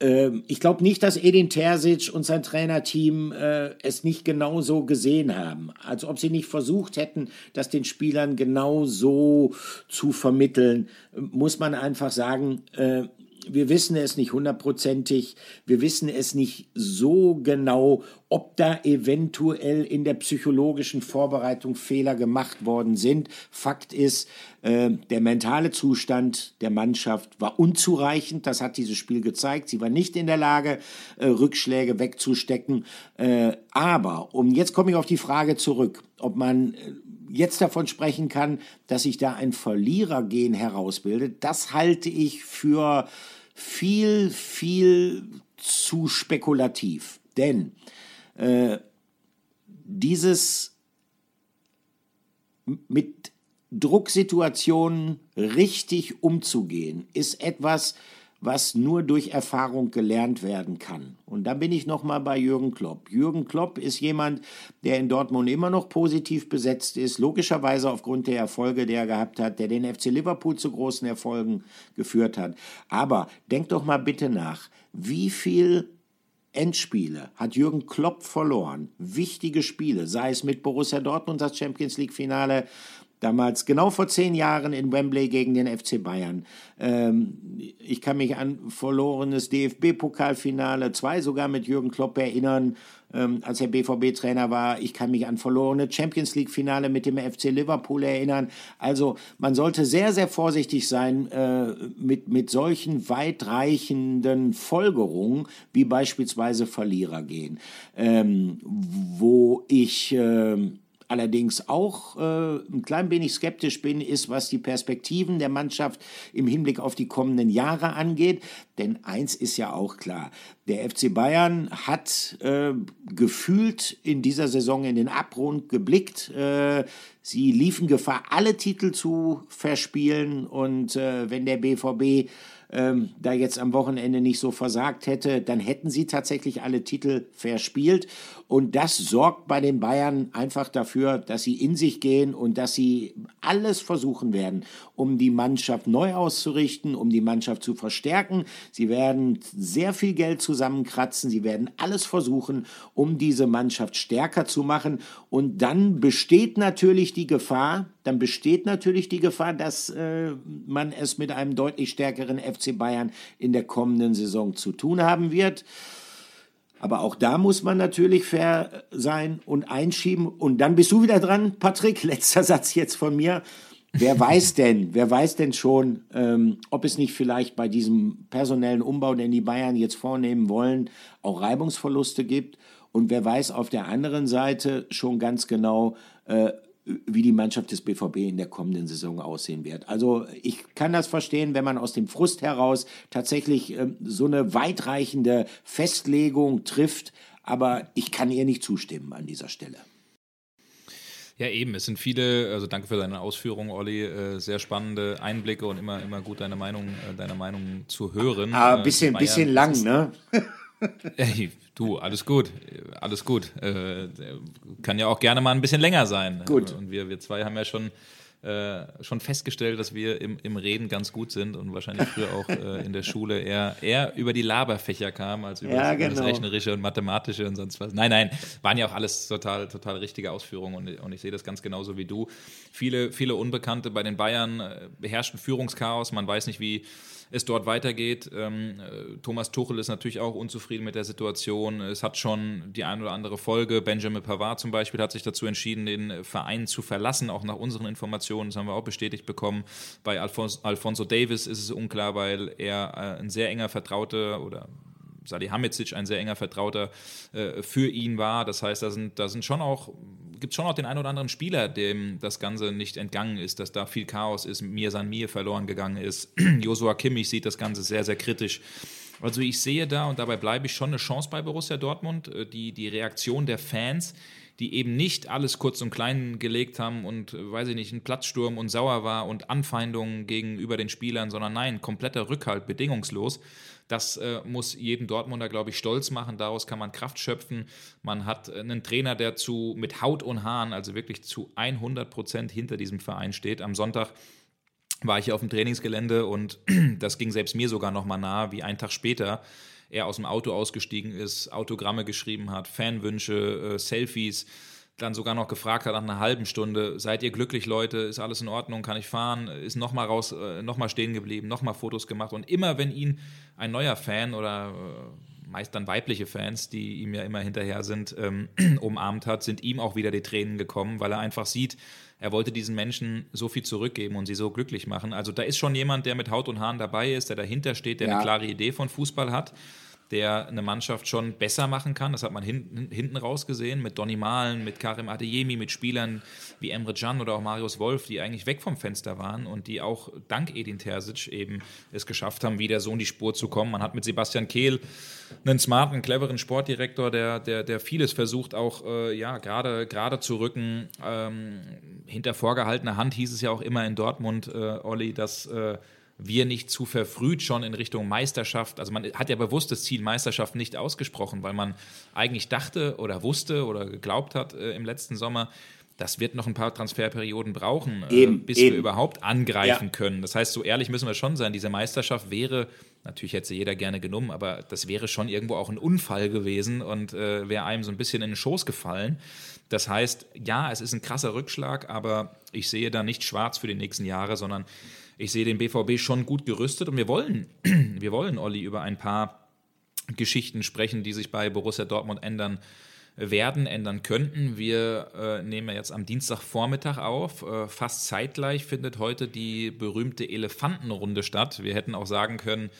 Ähm, ich glaube nicht, dass Edin Terzic und sein Trainerteam äh, es nicht genau so gesehen haben. Als ob sie nicht versucht hätten, das den Spielern genau so zu vermitteln, muss man einfach sagen, äh, wir wissen es nicht hundertprozentig, wir wissen es nicht so genau, ob da eventuell in der psychologischen Vorbereitung Fehler gemacht worden sind. Fakt ist, äh, der mentale Zustand der Mannschaft war unzureichend, das hat dieses Spiel gezeigt. Sie war nicht in der Lage, äh, Rückschläge wegzustecken. Äh, aber, und jetzt komme ich auf die Frage zurück, ob man jetzt davon sprechen kann, dass sich da ein Verlierergehen herausbildet, das halte ich für viel, viel zu spekulativ. Denn äh, dieses mit Drucksituationen richtig umzugehen, ist etwas, was nur durch Erfahrung gelernt werden kann. Und da bin ich nochmal bei Jürgen Klopp. Jürgen Klopp ist jemand, der in Dortmund immer noch positiv besetzt ist, logischerweise aufgrund der Erfolge, die er gehabt hat, der den FC Liverpool zu großen Erfolgen geführt hat. Aber denkt doch mal bitte nach, wie viel Endspiele hat Jürgen Klopp verloren. Wichtige Spiele, sei es mit Borussia Dortmund das Champions League Finale, damals genau vor zehn Jahren in Wembley gegen den FC Bayern. Ähm, ich kann mich an verlorenes DFB-Pokalfinale, zwei sogar mit Jürgen Klopp erinnern, ähm, als er BVB-Trainer war. Ich kann mich an verlorene Champions League-Finale mit dem FC Liverpool erinnern. Also man sollte sehr, sehr vorsichtig sein äh, mit, mit solchen weitreichenden Folgerungen, wie beispielsweise Verlierer gehen, ähm, wo ich... Äh, allerdings auch äh, ein klein wenig skeptisch bin, ist, was die Perspektiven der Mannschaft im Hinblick auf die kommenden Jahre angeht. Denn eins ist ja auch klar, der FC Bayern hat äh, gefühlt in dieser Saison in den Abgrund geblickt. Äh, sie liefen Gefahr, alle Titel zu verspielen. Und äh, wenn der BVB ähm, da jetzt am Wochenende nicht so versagt hätte, dann hätten sie tatsächlich alle Titel verspielt. Und das sorgt bei den Bayern einfach dafür, dass sie in sich gehen und dass sie alles versuchen werden, um die Mannschaft neu auszurichten, um die Mannschaft zu verstärken. Sie werden sehr viel Geld zusammenkratzen. Sie werden alles versuchen, um diese Mannschaft stärker zu machen. Und dann besteht natürlich die Gefahr, dann besteht natürlich die Gefahr, dass äh, man es mit einem deutlich stärkeren FC Bayern in der kommenden Saison zu tun haben wird. Aber auch da muss man natürlich fair sein und einschieben. Und dann bist du wieder dran, Patrick. Letzter Satz jetzt von mir. Wer weiß denn, wer weiß denn schon, ähm, ob es nicht vielleicht bei diesem personellen Umbau, den die Bayern jetzt vornehmen wollen, auch Reibungsverluste gibt? Und wer weiß auf der anderen Seite schon ganz genau, äh, wie die Mannschaft des BVB in der kommenden Saison aussehen wird. Also ich kann das verstehen, wenn man aus dem Frust heraus tatsächlich äh, so eine weitreichende Festlegung trifft, aber ich kann ihr nicht zustimmen an dieser Stelle. Ja, eben. Es sind viele, also danke für deine Ausführungen, Olli. Äh, sehr spannende Einblicke und immer, immer gut deine Meinung, äh, deine Meinung zu hören. Ah, ein bisschen, äh, bisschen lang, ne? Ey, du, alles gut, alles gut. Äh, kann ja auch gerne mal ein bisschen länger sein. Gut. Und wir, wir zwei haben ja schon äh, schon festgestellt, dass wir im, im Reden ganz gut sind und wahrscheinlich früher auch äh, in der Schule eher, eher über die Laberfächer kamen als über, ja, das, genau. das, Rechnerische und Mathematische und sonst was. Nein, nein, waren ja auch alles total, total richtige Ausführungen und, und ich sehe das ganz genauso wie du. Viele, viele Unbekannte bei den Bayern äh, beherrschten Führungschaos. Man weiß nicht, wie es dort weitergeht. Ähm, äh, Thomas Tuchel ist natürlich auch unzufrieden mit der Situation. Es hat schon die ein oder andere Folge. Benjamin Pavard zum Beispiel hat sich dazu entschieden, den Verein zu verlassen, auch nach unseren Informationen. Das haben wir auch bestätigt bekommen. Bei Alfonso, Alfonso Davis ist es unklar, weil er äh, ein sehr enger Vertrauter oder Salihamidzic ein sehr enger Vertrauter äh, für ihn war. Das heißt, da sind, da sind schon auch gibt schon auch den einen oder anderen Spieler, dem das Ganze nicht entgangen ist, dass da viel Chaos ist, Mir San Mir verloren gegangen ist. Josua Kimmich sieht das Ganze sehr, sehr kritisch. Also ich sehe da, und dabei bleibe ich schon eine Chance bei Borussia Dortmund, äh, die, die Reaktion der Fans, die eben nicht alles kurz und klein gelegt haben und, äh, weiß ich nicht, ein Platzsturm und sauer war und Anfeindungen gegenüber den Spielern, sondern nein, kompletter Rückhalt, bedingungslos. Das äh, muss jeden Dortmunder, glaube ich, stolz machen. Daraus kann man Kraft schöpfen. Man hat äh, einen Trainer, der zu, mit Haut und Haaren, also wirklich zu 100 Prozent hinter diesem Verein steht. Am Sonntag war ich auf dem Trainingsgelände und das ging selbst mir sogar noch mal nahe, wie einen Tag später er aus dem Auto ausgestiegen ist, Autogramme geschrieben hat, Fanwünsche, äh, Selfies dann sogar noch gefragt hat nach einer halben Stunde, seid ihr glücklich, Leute, ist alles in Ordnung, kann ich fahren, ist nochmal raus, äh, nochmal stehen geblieben, nochmal Fotos gemacht. Und immer wenn ihn ein neuer Fan oder äh, meist dann weibliche Fans, die ihm ja immer hinterher sind, ähm, umarmt hat, sind ihm auch wieder die Tränen gekommen, weil er einfach sieht, er wollte diesen Menschen so viel zurückgeben und sie so glücklich machen. Also da ist schon jemand, der mit Haut und Haaren dabei ist, der dahinter steht, der ja. eine klare Idee von Fußball hat der eine Mannschaft schon besser machen kann. Das hat man hinten, hinten raus gesehen mit Donny Malen, mit Karim Adeyemi, mit Spielern wie Emre Can oder auch Marius Wolf, die eigentlich weg vom Fenster waren und die auch dank Edin Terzic eben es geschafft haben, wieder so in die Spur zu kommen. Man hat mit Sebastian Kehl einen smarten, cleveren Sportdirektor, der, der, der vieles versucht, auch äh, ja, gerade, zu rücken. Ähm, hinter vorgehaltener Hand hieß es ja auch immer in Dortmund, äh, Olli, dass äh, wir nicht zu verfrüht schon in Richtung Meisterschaft, also man hat ja bewusst das Ziel Meisterschaft nicht ausgesprochen, weil man eigentlich dachte oder wusste oder geglaubt hat äh, im letzten Sommer, das wird noch ein paar Transferperioden brauchen, äh, eben, bis eben. wir überhaupt angreifen ja. können. Das heißt, so ehrlich müssen wir schon sein, diese Meisterschaft wäre, natürlich hätte sie jeder gerne genommen, aber das wäre schon irgendwo auch ein Unfall gewesen und äh, wäre einem so ein bisschen in den Schoß gefallen. Das heißt, ja, es ist ein krasser Rückschlag, aber ich sehe da nicht schwarz für die nächsten Jahre, sondern ich sehe den BVB schon gut gerüstet und wir wollen, wir wollen, Olli, über ein paar Geschichten sprechen, die sich bei Borussia Dortmund ändern werden, ändern könnten. Wir äh, nehmen jetzt am Dienstagvormittag auf. Äh, fast zeitgleich findet heute die berühmte Elefantenrunde statt. Wir hätten auch sagen können,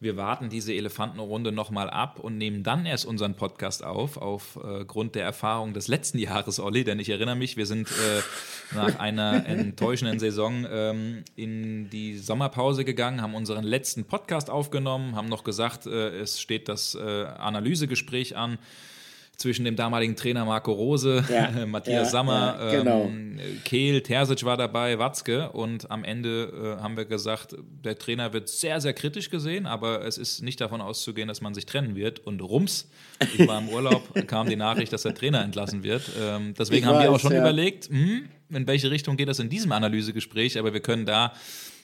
wir warten diese Elefantenrunde nochmal ab und nehmen dann erst unseren Podcast auf, aufgrund äh, der Erfahrung des letzten Jahres, Olli. Denn ich erinnere mich, wir sind äh, nach einer enttäuschenden Saison ähm, in die Sommerpause gegangen, haben unseren letzten Podcast aufgenommen, haben noch gesagt, äh, es steht das äh, Analysegespräch an zwischen dem damaligen Trainer Marco Rose, ja, Matthias ja, Sammer, ja, genau. ähm, Kehl, Terzic war dabei, Watzke und am Ende äh, haben wir gesagt, der Trainer wird sehr, sehr kritisch gesehen, aber es ist nicht davon auszugehen, dass man sich trennen wird und rums, ich war im Urlaub, kam die Nachricht, dass der Trainer entlassen wird. Ähm, deswegen ich haben weiß, wir auch schon überlegt, hm, in welche Richtung geht das in diesem Analysegespräch, aber wir können da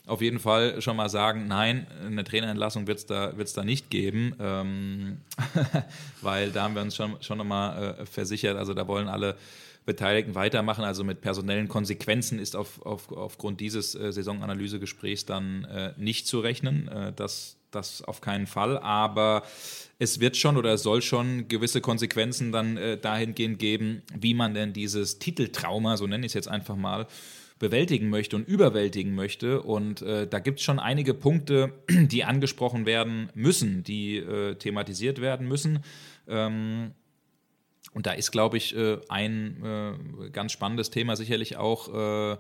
auf jeden Fall schon mal sagen, nein, eine Trainerentlassung wird es da, wird's da nicht geben, ähm, weil da haben wir uns schon, schon nochmal äh, versichert, also da wollen alle Beteiligten weitermachen, also mit personellen Konsequenzen ist auf, auf, aufgrund dieses äh, Saisonanalysegesprächs dann äh, nicht zu rechnen, äh, das, das auf keinen Fall, aber es wird schon oder es soll schon gewisse Konsequenzen dann äh, dahingehend geben, wie man denn dieses Titeltrauma, so nenne ich es jetzt einfach mal, bewältigen möchte und überwältigen möchte. Und äh, da gibt es schon einige Punkte, die angesprochen werden müssen, die äh, thematisiert werden müssen. Ähm, Und da ist, glaube ich, äh, ein äh, ganz spannendes Thema sicherlich auch äh,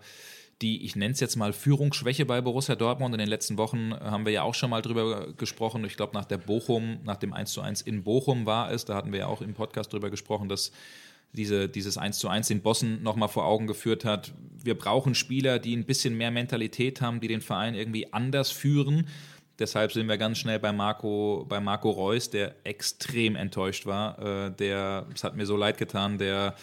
die, ich nenne es jetzt mal Führungsschwäche bei Borussia Dortmund. In den letzten Wochen haben wir ja auch schon mal drüber gesprochen. Ich glaube, nach der Bochum, nach dem 1 zu 1 in Bochum war es, da hatten wir ja auch im Podcast drüber gesprochen, dass diese, dieses 1 zu 1 den Bossen nochmal vor Augen geführt hat. Wir brauchen Spieler, die ein bisschen mehr Mentalität haben, die den Verein irgendwie anders führen. Deshalb sind wir ganz schnell bei Marco, bei Marco Reus, der extrem enttäuscht war. Äh, der, es hat mir so leid getan, der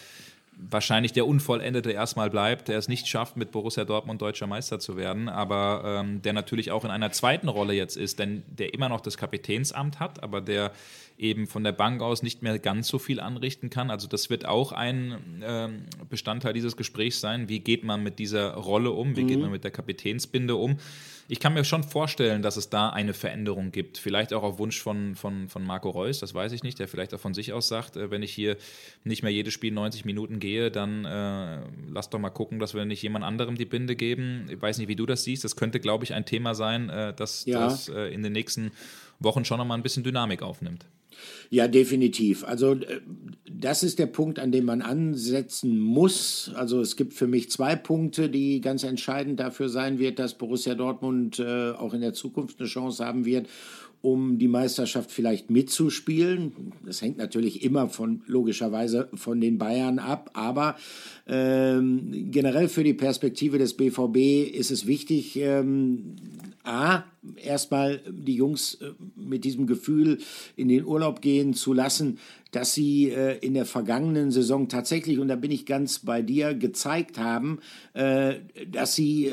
wahrscheinlich der Unvollendete erstmal bleibt, der es nicht schafft, mit Borussia Dortmund deutscher Meister zu werden, aber ähm, der natürlich auch in einer zweiten Rolle jetzt ist, denn der immer noch das Kapitänsamt hat, aber der eben von der Bank aus nicht mehr ganz so viel anrichten kann. Also das wird auch ein ähm, Bestandteil dieses Gesprächs sein. Wie geht man mit dieser Rolle um? Wie mhm. geht man mit der Kapitänsbinde um? Ich kann mir schon vorstellen, dass es da eine Veränderung gibt. Vielleicht auch auf Wunsch von, von, von Marco Reus, das weiß ich nicht, der vielleicht auch von sich aus sagt, äh, wenn ich hier nicht mehr jedes Spiel 90 Minuten gehe, dann äh, lass doch mal gucken, dass wir nicht jemand anderem die Binde geben. Ich weiß nicht, wie du das siehst. Das könnte, glaube ich, ein Thema sein, äh, dass ja. das äh, in den nächsten Wochen schon nochmal ein bisschen Dynamik aufnimmt. Ja, definitiv. Also äh, das ist der Punkt, an dem man ansetzen muss. Also es gibt für mich zwei Punkte, die ganz entscheidend dafür sein wird, dass Borussia Dortmund äh, auch in der Zukunft eine Chance haben wird, um die Meisterschaft vielleicht mitzuspielen. Das hängt natürlich immer von logischerweise von den Bayern ab, aber ähm, generell für die Perspektive des BVB ist es wichtig, ähm, A, erstmal die Jungs äh, mit diesem Gefühl in den Urlaub gehen zu lassen, dass sie äh, in der vergangenen Saison tatsächlich, und da bin ich ganz bei dir, gezeigt haben, äh, dass sie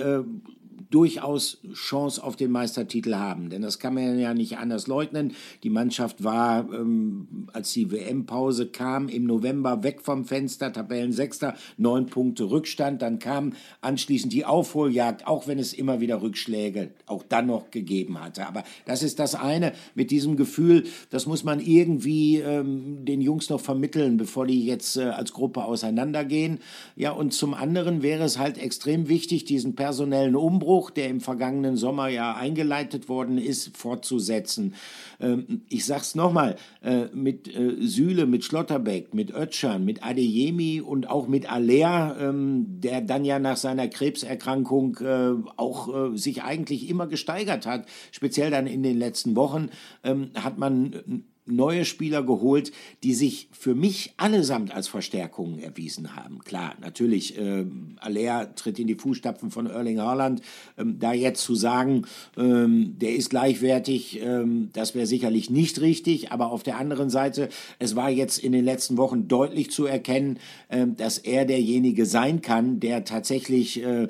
durchaus Chance auf den Meistertitel haben. Denn das kann man ja nicht anders leugnen. Die Mannschaft war, ähm, als die WM-Pause kam, im November weg vom Fenster, Tabellensechster, neun Punkte Rückstand. Dann kam anschließend die Aufholjagd, auch wenn es immer wieder Rückschläge auch dann noch gegeben hatte. Aber das ist das eine mit diesem Gefühl, das muss man irgendwie ähm, den Jungs noch vermitteln, bevor die jetzt äh, als Gruppe auseinandergehen. Ja, und zum anderen wäre es halt extrem wichtig, diesen personellen Umbruch, Umbruch, der im vergangenen Sommer ja eingeleitet worden ist, fortzusetzen. Ähm, ich sage es nochmal, äh, mit äh, Süle, mit Schlotterbeck, mit Ötschern, mit Adeyemi und auch mit Aller, ähm, der dann ja nach seiner Krebserkrankung äh, auch sich eigentlich immer gesteigert hat, speziell dann in den letzten Wochen, ähm, hat man neue Spieler geholt, die sich für mich allesamt als Verstärkungen erwiesen haben. Klar, natürlich, äh, Aller tritt in die Fußstapfen von Erling Haaland. Ähm, da jetzt zu sagen, ähm, der ist gleichwertig, ähm, das wäre sicherlich nicht richtig. Aber auf der anderen Seite, es war jetzt in den letzten Wochen deutlich zu erkennen, äh, dass er derjenige sein kann, der tatsächlich äh,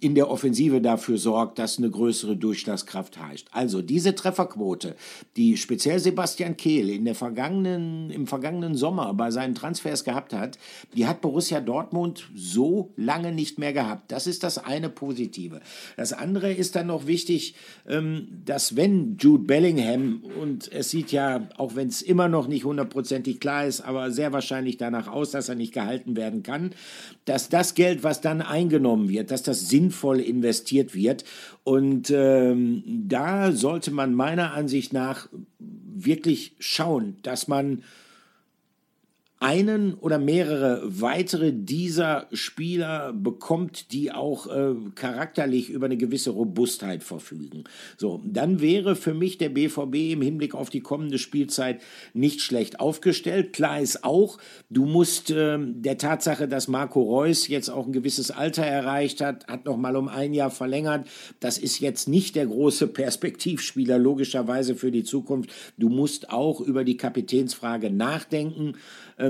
in der Offensive dafür sorgt, dass eine größere Durchschlagskraft heißt. Also diese Trefferquote, die speziell Sebastian Kehl in der vergangenen, im vergangenen Sommer bei seinen Transfers gehabt hat, die hat Borussia Dortmund so lange nicht mehr gehabt. Das ist das eine Positive. Das andere ist dann noch wichtig, ähm, dass wenn Jude Bellingham, und es sieht ja, auch wenn es immer noch nicht hundertprozentig klar ist, aber sehr wahrscheinlich danach aus, dass er nicht gehalten werden kann, dass das Geld, was dann eingenommen wird, dass das sinnvoll investiert wird. Und ähm, da sollte man meiner Ansicht nach wirklich schauen, dass man einen oder mehrere weitere dieser Spieler bekommt, die auch äh, charakterlich über eine gewisse Robustheit verfügen. So, dann wäre für mich der BVB im Hinblick auf die kommende Spielzeit nicht schlecht aufgestellt. Klar ist auch, du musst äh, der Tatsache, dass Marco Reus jetzt auch ein gewisses Alter erreicht hat, hat noch mal um ein Jahr verlängert. Das ist jetzt nicht der große Perspektivspieler logischerweise für die Zukunft. Du musst auch über die Kapitänsfrage nachdenken.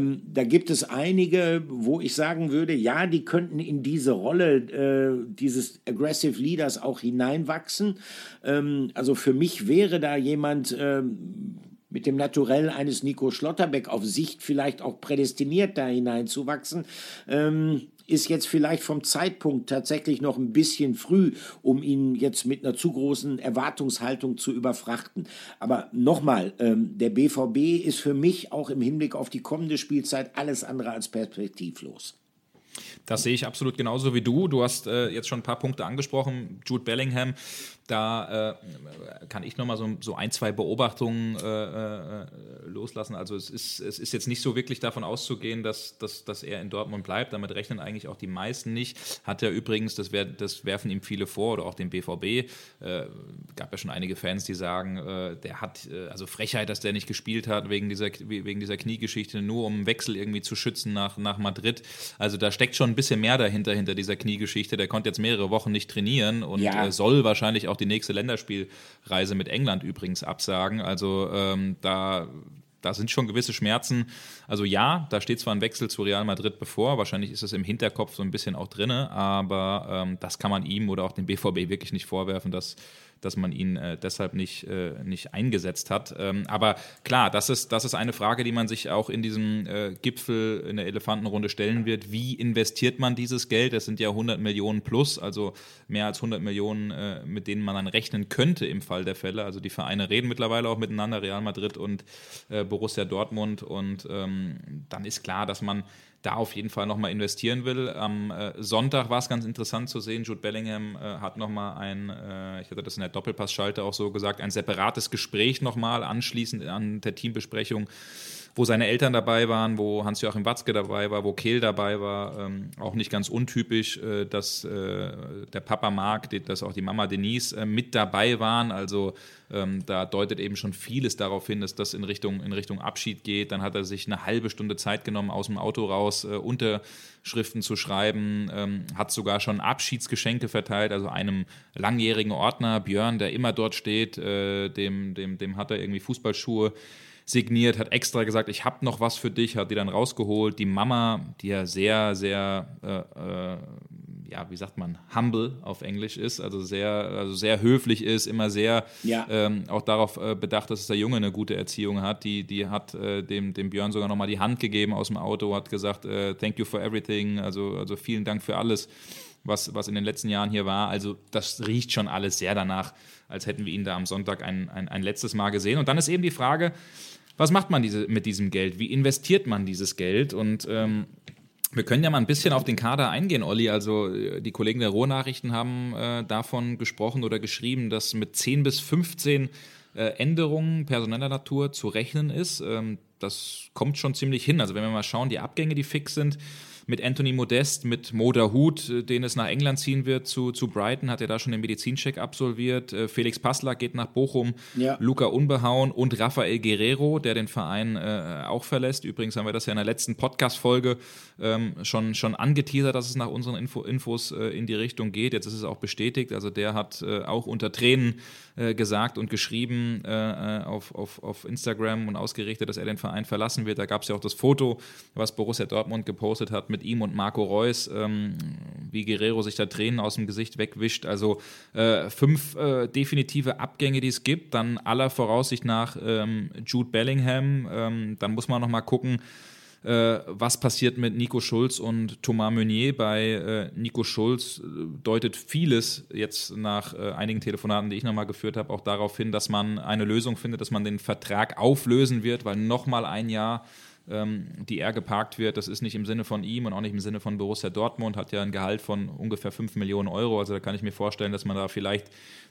Ähm, da gibt es einige, wo ich sagen würde, ja, die könnten in diese Rolle äh, dieses Aggressive Leaders auch hineinwachsen. Ähm, also für mich wäre da jemand ähm, mit dem Naturell eines Nico Schlotterbeck auf Sicht vielleicht auch prädestiniert, da hineinzuwachsen. Ähm, ist jetzt vielleicht vom Zeitpunkt tatsächlich noch ein bisschen früh, um ihn jetzt mit einer zu großen Erwartungshaltung zu überfrachten. Aber nochmal, ähm, der BVB ist für mich auch im Hinblick auf die kommende Spielzeit alles andere als perspektivlos. Das sehe ich absolut genauso wie du. Du hast äh, jetzt schon ein paar Punkte angesprochen. Jude Bellingham, da äh, kann ich nochmal so, so ein, zwei Beobachtungen äh, äh, loslassen. Also es ist, es ist jetzt nicht so wirklich davon auszugehen, dass, dass, dass er in Dortmund bleibt. Damit rechnen eigentlich auch die meisten nicht. Hat er übrigens, das, wär, das werfen ihm viele vor oder auch dem BVB, äh, gab ja schon einige Fans, die sagen, äh, der hat, äh, also Frechheit, dass der nicht gespielt hat wegen dieser, wegen dieser Kniegeschichte, nur um einen Wechsel irgendwie zu schützen nach, nach Madrid. Also da steckt schon ein bisschen mehr dahinter, hinter dieser Kniegeschichte. Der konnte jetzt mehrere Wochen nicht trainieren und ja. soll wahrscheinlich auch die nächste Länderspielreise mit England übrigens absagen. Also ähm, da, da sind schon gewisse Schmerzen. Also ja, da steht zwar ein Wechsel zu Real Madrid bevor, wahrscheinlich ist es im Hinterkopf so ein bisschen auch drin, aber ähm, das kann man ihm oder auch dem BVB wirklich nicht vorwerfen, dass dass man ihn äh, deshalb nicht, äh, nicht eingesetzt hat. Ähm, aber klar, das ist, das ist eine Frage, die man sich auch in diesem äh, Gipfel in der Elefantenrunde stellen wird. Wie investiert man dieses Geld? Das sind ja 100 Millionen plus, also mehr als 100 Millionen, äh, mit denen man dann rechnen könnte im Fall der Fälle. Also die Vereine reden mittlerweile auch miteinander, Real Madrid und äh, Borussia Dortmund. Und ähm, dann ist klar, dass man da auf jeden Fall nochmal investieren will. Am äh, Sonntag war es ganz interessant zu sehen, Jude Bellingham äh, hat nochmal ein, äh, ich hatte das in der Doppelpassschalte auch so gesagt, ein separates Gespräch nochmal anschließend an der Teambesprechung wo seine Eltern dabei waren, wo Hans-Joachim Watzke dabei war, wo Kehl dabei war. Ähm, auch nicht ganz untypisch, äh, dass äh, der Papa Marc, dass auch die Mama Denise äh, mit dabei waren. Also ähm, da deutet eben schon vieles darauf hin, dass das in Richtung, in Richtung Abschied geht. Dann hat er sich eine halbe Stunde Zeit genommen, aus dem Auto raus äh, Unterschriften zu schreiben, ähm, hat sogar schon Abschiedsgeschenke verteilt, also einem langjährigen Ordner, Björn, der immer dort steht, äh, dem, dem, dem hat er irgendwie Fußballschuhe signiert, hat extra gesagt, ich habe noch was für dich, hat die dann rausgeholt. Die Mama, die ja sehr, sehr, äh, äh, ja, wie sagt man, humble auf Englisch ist, also sehr, also sehr höflich ist, immer sehr ja. ähm, auch darauf äh, bedacht, dass der Junge eine gute Erziehung hat. Die, die hat äh, dem, dem Björn sogar nochmal die Hand gegeben aus dem Auto, hat gesagt, äh, thank you for everything, also, also vielen Dank für alles. Was, was in den letzten Jahren hier war. Also das riecht schon alles sehr danach, als hätten wir ihn da am Sonntag ein, ein, ein letztes Mal gesehen. Und dann ist eben die Frage, was macht man diese, mit diesem Geld? Wie investiert man dieses Geld? Und ähm, wir können ja mal ein bisschen auf den Kader eingehen, Olli. Also äh, die Kollegen der Ruhrnachrichten haben äh, davon gesprochen oder geschrieben, dass mit 10 bis 15 äh, Änderungen personeller Natur zu rechnen ist. Ähm, das kommt schon ziemlich hin. Also wenn wir mal schauen, die Abgänge, die fix sind, mit Anthony Modest, mit Moda Hut, äh, den es nach England ziehen wird, zu, zu Brighton, hat er da schon den Medizincheck absolviert. Äh, Felix Passler geht nach Bochum, ja. Luca Unbehauen und Rafael Guerrero, der den Verein äh, auch verlässt. Übrigens haben wir das ja in der letzten Podcast-Folge ähm, schon, schon angeteasert, dass es nach unseren Info Infos äh, in die Richtung geht. Jetzt ist es auch bestätigt. Also der hat äh, auch unter Tränen äh, gesagt und geschrieben auf, auf, auf Instagram und ausgerichtet, dass er den Verein verlassen wird. Da gab es ja auch das Foto, was Borussia Dortmund gepostet hat mit ihm und Marco Reus, ähm, wie Guerrero sich da Tränen aus dem Gesicht wegwischt. Also äh, fünf äh, definitive Abgänge, die es gibt. Dann aller Voraussicht nach ähm, Jude Bellingham. Ähm, dann muss man noch mal gucken, äh, was passiert mit Nico Schulz und Thomas Meunier. Bei äh, Nico Schulz äh, deutet vieles jetzt nach äh, einigen Telefonaten, die ich nochmal geführt habe, auch darauf hin, dass man eine Lösung findet, dass man den Vertrag auflösen wird, weil nochmal ein Jahr ähm, die er geparkt wird. Das ist nicht im Sinne von ihm und auch nicht im Sinne von Borussia Dortmund, hat ja ein Gehalt von ungefähr 5 Millionen Euro. Also da kann ich mir vorstellen, dass man da vielleicht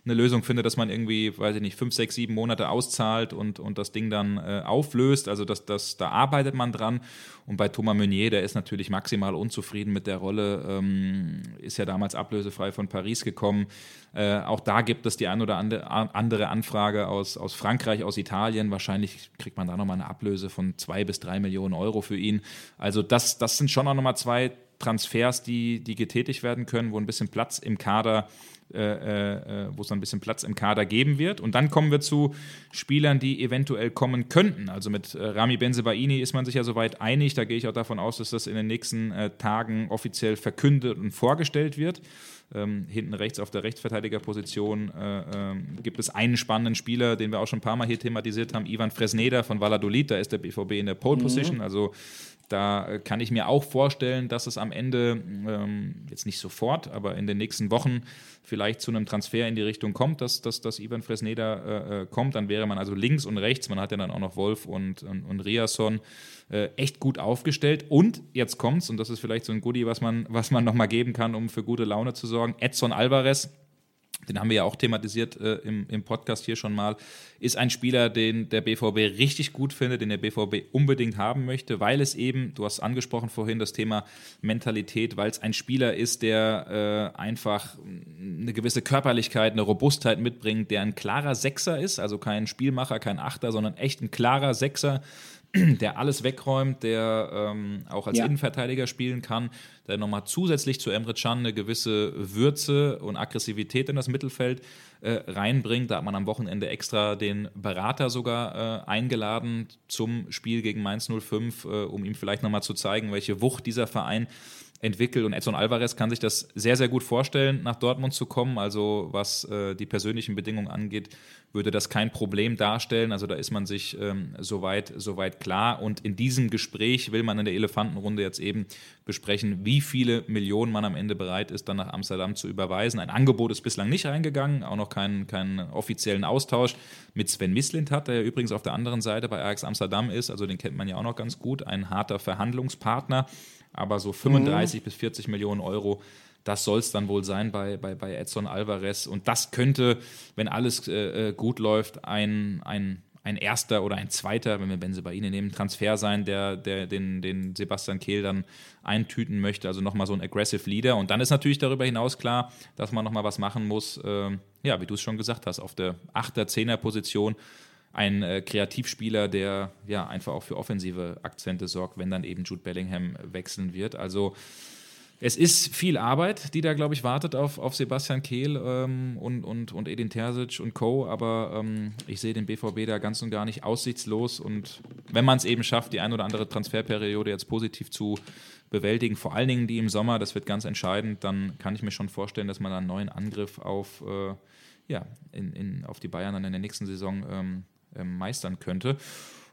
eine Lösung findet, dass man irgendwie, weiß ich nicht, 5, 6, 7 Monate auszahlt und, und das Ding dann äh, auflöst. Also das, das, da arbeitet man dran. Und bei Thomas Meunier, der ist natürlich maximal unzufrieden mit der Rolle, ähm, ist ja damals ablösefrei von Paris gekommen. Äh, auch da gibt es die ein oder andere Anfrage aus, aus Frankreich, aus Italien. Wahrscheinlich kriegt man da nochmal eine Ablöse von zwei bis drei Millionen Euro für ihn. Also das, das sind schon auch nochmal zwei Transfers, die, die getätigt werden können, wo ein bisschen Platz im Kader äh, äh, wo es ein bisschen Platz im Kader geben wird. Und dann kommen wir zu Spielern, die eventuell kommen könnten. Also mit äh, Rami Benzebaini ist man sich ja soweit einig. Da gehe ich auch davon aus, dass das in den nächsten äh, Tagen offiziell verkündet und vorgestellt wird. Ähm, hinten rechts auf der Rechtsverteidigerposition äh, ähm, gibt es einen spannenden Spieler, den wir auch schon ein paar Mal hier thematisiert haben, Ivan Fresneda von Valladolid. Da ist der BVB in der Pole mhm. Position. Mhm. Also da äh, kann ich mir auch vorstellen, dass es am Ende, ähm, jetzt nicht sofort, aber in den nächsten Wochen vielleicht zu einem Transfer in die Richtung kommt, dass, dass, dass Ivan Fresneda äh, äh, kommt. Dann wäre man also links und rechts, man hat ja dann auch noch Wolf und, und, und Riasson, äh, echt gut aufgestellt. Und jetzt kommt's, und das ist vielleicht so ein Goodie, was man, was man nochmal geben kann, um für gute Laune zu sorgen, Edson Alvarez den haben wir ja auch thematisiert äh, im, im Podcast hier schon mal, ist ein Spieler, den der BVB richtig gut findet, den der BVB unbedingt haben möchte, weil es eben, du hast angesprochen vorhin das Thema Mentalität, weil es ein Spieler ist, der äh, einfach eine gewisse Körperlichkeit, eine Robustheit mitbringt, der ein klarer Sechser ist, also kein Spielmacher, kein Achter, sondern echt ein klarer Sechser, der alles wegräumt, der ähm, auch als ja. Innenverteidiger spielen kann, der nochmal zusätzlich zu Emre Can eine gewisse Würze und Aggressivität in das Mittelfeld äh, reinbringt. Da hat man am Wochenende extra den Berater sogar äh, eingeladen zum Spiel gegen Mainz 05, äh, um ihm vielleicht nochmal zu zeigen, welche Wucht dieser Verein entwickelt. Und Edson Alvarez kann sich das sehr, sehr gut vorstellen, nach Dortmund zu kommen. Also was äh, die persönlichen Bedingungen angeht, würde das kein Problem darstellen. Also da ist man sich ähm, soweit, soweit klar. Und in diesem Gespräch will man in der Elefantenrunde jetzt eben besprechen, wie viele Millionen man am Ende bereit ist, dann nach Amsterdam zu überweisen. Ein Angebot ist bislang nicht reingegangen, auch noch keinen, keinen offiziellen Austausch mit Sven Mislint hat, der ja übrigens auf der anderen Seite bei Ajax Amsterdam ist. Also den kennt man ja auch noch ganz gut. Ein harter Verhandlungspartner aber so 35 mhm. bis 40 Millionen Euro, das soll es dann wohl sein bei, bei, bei Edson Alvarez. Und das könnte, wenn alles äh, äh, gut läuft, ein, ein, ein erster oder ein zweiter, wenn wir Benze bei Ihnen nehmen, Transfer sein, der, der den, den Sebastian Kehl dann eintüten möchte. Also nochmal so ein Aggressive Leader. Und dann ist natürlich darüber hinaus klar, dass man nochmal was machen muss, ähm, ja, wie du es schon gesagt hast, auf der 8er, 10er Position ein äh, Kreativspieler, der ja einfach auch für offensive Akzente sorgt, wenn dann eben Jude Bellingham wechseln wird. Also es ist viel Arbeit, die da, glaube ich, wartet auf, auf Sebastian Kehl ähm, und, und, und Edin Terzic und Co. Aber ähm, ich sehe den BVB da ganz und gar nicht aussichtslos. Und wenn man es eben schafft, die ein oder andere Transferperiode jetzt positiv zu bewältigen, vor allen Dingen die im Sommer, das wird ganz entscheidend, dann kann ich mir schon vorstellen, dass man einen neuen Angriff auf, äh, ja, in, in, auf die Bayern dann in der nächsten Saison ähm, ähm, meistern könnte.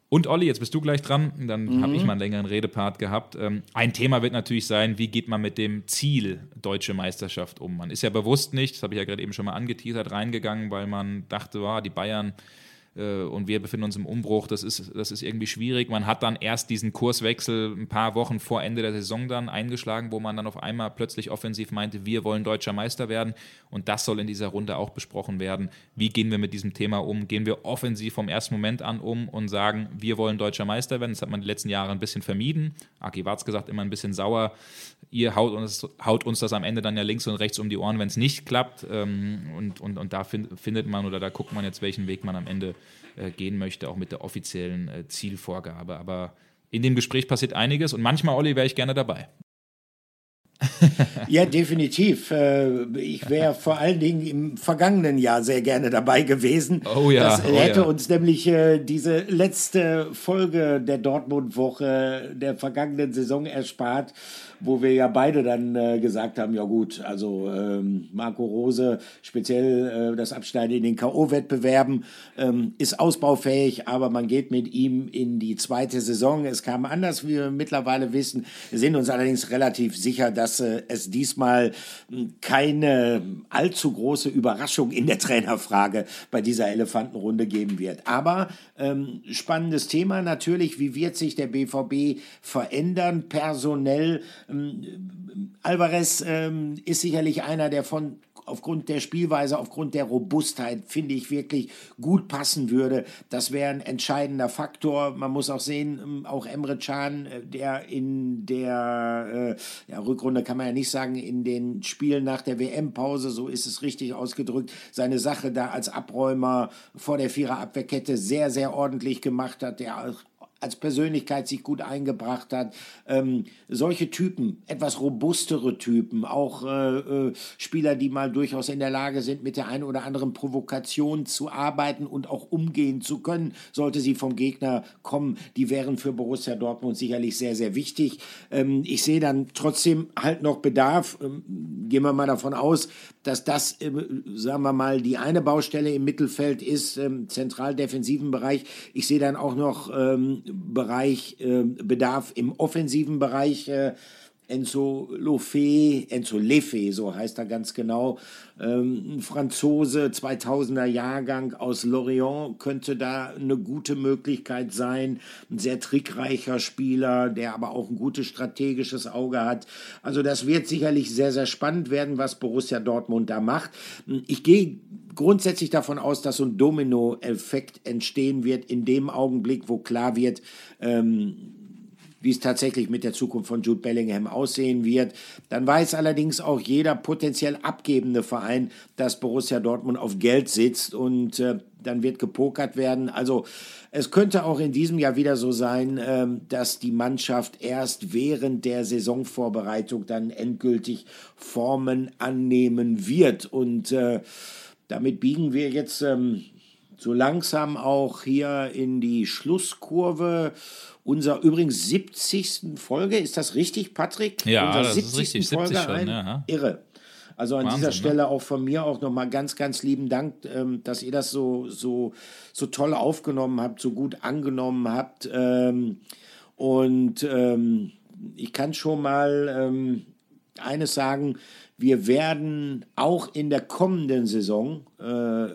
Und Olli, jetzt bist du gleich dran, dann mhm. habe ich mal einen längeren Redepart gehabt. Ähm, ein Thema wird natürlich sein, wie geht man mit dem Ziel Deutsche Meisterschaft um? Man ist ja bewusst nicht, das habe ich ja gerade eben schon mal angeteasert, reingegangen, weil man dachte, wow, die Bayern äh, und wir befinden uns im Umbruch. Das ist, das ist irgendwie schwierig. Man hat dann erst diesen Kurswechsel ein paar Wochen vor Ende der Saison dann eingeschlagen, wo man dann auf einmal plötzlich offensiv meinte, wir wollen deutscher Meister werden. Und das soll in dieser Runde auch besprochen werden. Wie gehen wir mit diesem Thema um? Gehen wir offensiv vom ersten Moment an um und sagen, wir wollen deutscher Meister werden? Das hat man die letzten Jahre ein bisschen vermieden. Aki Warz gesagt, immer ein bisschen sauer. Ihr haut uns, haut uns das am Ende dann ja links und rechts um die Ohren, wenn es nicht klappt. Ähm, und, und, und da findet man oder da guckt man jetzt, welchen Weg man am Ende äh, gehen möchte, auch mit der offiziellen äh, Zielvorgabe. Aber in dem Gespräch passiert einiges und manchmal, Olli, wäre ich gerne dabei. ja, definitiv. Äh, ich wäre vor allen Dingen im vergangenen Jahr sehr gerne dabei gewesen. Oh ja. Das oh hätte ja. uns nämlich äh, diese letzte Folge der Dortmund-Woche der vergangenen Saison erspart wo wir ja beide dann äh, gesagt haben, ja gut, also ähm, Marco Rose, speziell äh, das Abschneiden in den K.O.-Wettbewerben, ähm, ist ausbaufähig, aber man geht mit ihm in die zweite Saison. Es kam anders, wie wir mittlerweile wissen. Wir sind uns allerdings relativ sicher, dass äh, es diesmal hm, keine allzu große Überraschung in der Trainerfrage bei dieser Elefantenrunde geben wird. Aber ähm, spannendes Thema natürlich, wie wird sich der BVB verändern personell? Ähm, Alvarez ähm, ist sicherlich einer, der von aufgrund der Spielweise, aufgrund der Robustheit, finde ich, wirklich gut passen würde. Das wäre ein entscheidender Faktor. Man muss auch sehen, ähm, auch Emre Can, äh, der in der äh, ja, Rückrunde kann man ja nicht sagen, in den Spielen nach der WM-Pause, so ist es richtig ausgedrückt, seine Sache da als Abräumer vor der Viererabwehrkette sehr, sehr ordentlich gemacht hat, der auch als Persönlichkeit sich gut eingebracht hat. Ähm, solche Typen, etwas robustere Typen, auch äh, äh, Spieler, die mal durchaus in der Lage sind, mit der einen oder anderen Provokation zu arbeiten und auch umgehen zu können, sollte sie vom Gegner kommen, die wären für Borussia Dortmund sicherlich sehr, sehr wichtig. Ähm, ich sehe dann trotzdem halt noch Bedarf. Ähm, gehen wir mal davon aus, dass das, äh, sagen wir mal, die eine Baustelle im Mittelfeld ist, ähm, zentral defensiven Bereich. Ich sehe dann auch noch ähm, Bereich äh, Bedarf im offensiven Bereich. Äh, Enzo Lofé, Enzo Leffe, so heißt er ganz genau, ähm, ein Franzose, 2000er Jahrgang aus Lorient, könnte da eine gute Möglichkeit sein. Ein sehr trickreicher Spieler, der aber auch ein gutes strategisches Auge hat. Also das wird sicherlich sehr, sehr spannend werden, was Borussia Dortmund da macht. Ich gehe grundsätzlich davon aus, dass so ein Domino-Effekt entstehen wird in dem Augenblick, wo klar wird, ähm, wie es tatsächlich mit der Zukunft von Jude Bellingham aussehen wird. Dann weiß allerdings auch jeder potenziell abgebende Verein, dass Borussia Dortmund auf Geld sitzt und äh, dann wird gepokert werden. Also es könnte auch in diesem Jahr wieder so sein, äh, dass die Mannschaft erst während der Saisonvorbereitung dann endgültig Formen annehmen wird. Und äh, damit biegen wir jetzt ähm, so langsam auch hier in die Schlusskurve unserer übrigens 70. Folge. Ist das richtig, Patrick? Ja, Unser das 70. ist richtig. Folge 70 schon, ja. Irre. Also an Wahnsinn, dieser ne? Stelle ne? auch von mir auch nochmal ganz, ganz lieben Dank, ähm, dass ihr das so, so, so toll aufgenommen habt, so gut angenommen habt. Ähm, und ähm, ich kann schon mal ähm, eines sagen, wir werden auch in der kommenden Saison äh,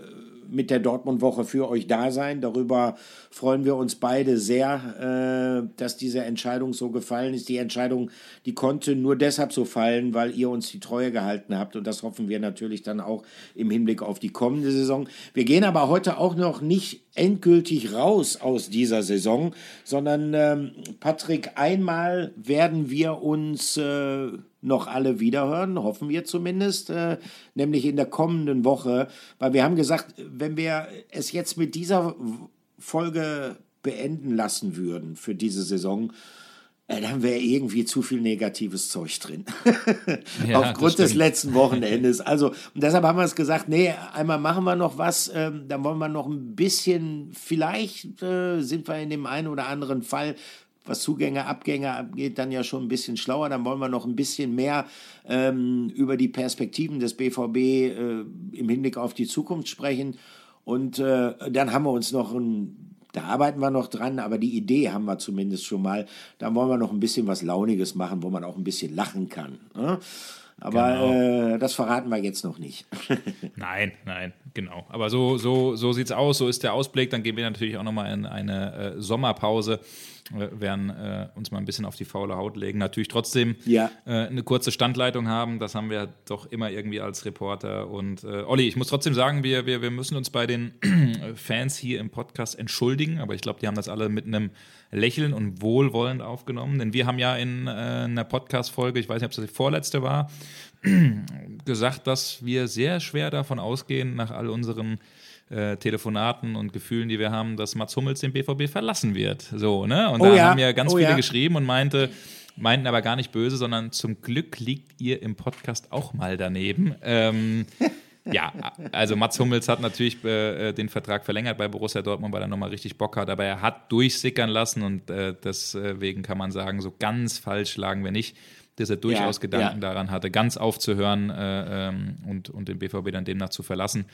mit der Dortmund-Woche für euch da sein. Darüber freuen wir uns beide sehr, äh, dass diese Entscheidung so gefallen ist. Die Entscheidung, die konnte nur deshalb so fallen, weil ihr uns die Treue gehalten habt. Und das hoffen wir natürlich dann auch im Hinblick auf die kommende Saison. Wir gehen aber heute auch noch nicht endgültig raus aus dieser Saison, sondern ähm, Patrick, einmal werden wir uns äh, noch alle wiederhören, hoffen wir zumindest, äh, nämlich in der kommenden Woche, weil wir haben gesagt, wenn wir es jetzt mit dieser Folge beenden lassen würden für diese Saison, äh, dann wäre irgendwie zu viel negatives Zeug drin. Ja, Aufgrund des letzten Wochenendes. Also, und deshalb haben wir es gesagt, nee, einmal machen wir noch was, ähm, dann wollen wir noch ein bisschen, vielleicht äh, sind wir in dem einen oder anderen Fall was Zugänge, Abgänge angeht, dann ja schon ein bisschen schlauer. Dann wollen wir noch ein bisschen mehr ähm, über die Perspektiven des BVB äh, im Hinblick auf die Zukunft sprechen. Und äh, dann haben wir uns noch ein, da arbeiten wir noch dran, aber die Idee haben wir zumindest schon mal. Dann wollen wir noch ein bisschen was Launiges machen, wo man auch ein bisschen lachen kann. Ne? Aber genau. äh, das verraten wir jetzt noch nicht. nein, nein, genau. Aber so, so, so sieht es aus, so ist der Ausblick. Dann gehen wir natürlich auch nochmal in eine äh, Sommerpause werden äh, uns mal ein bisschen auf die faule Haut legen. Natürlich trotzdem ja. äh, eine kurze Standleitung haben. Das haben wir doch immer irgendwie als Reporter. Und äh, Olli, ich muss trotzdem sagen, wir, wir, wir müssen uns bei den Fans hier im Podcast entschuldigen. Aber ich glaube, die haben das alle mit einem Lächeln und wohlwollend aufgenommen. Denn wir haben ja in äh, einer Podcast-Folge, ich weiß nicht, ob es die vorletzte war, gesagt, dass wir sehr schwer davon ausgehen, nach all unseren äh, Telefonaten und Gefühlen, die wir haben, dass Mats Hummels den BVB verlassen wird. So, ne? Und oh da ja. haben ja ganz oh viele ja. geschrieben und meinte, meinten aber gar nicht böse, sondern zum Glück liegt ihr im Podcast auch mal daneben. Ähm, ja, also Mats Hummels hat natürlich äh, den Vertrag verlängert bei Borussia Dortmund, weil er nochmal richtig Bock hat, aber er hat durchsickern lassen und äh, deswegen kann man sagen, so ganz falsch lagen wir nicht dass er durchaus ja, Gedanken ja. daran hatte, ganz aufzuhören äh, ähm, und, und den BVB dann demnach zu verlassen.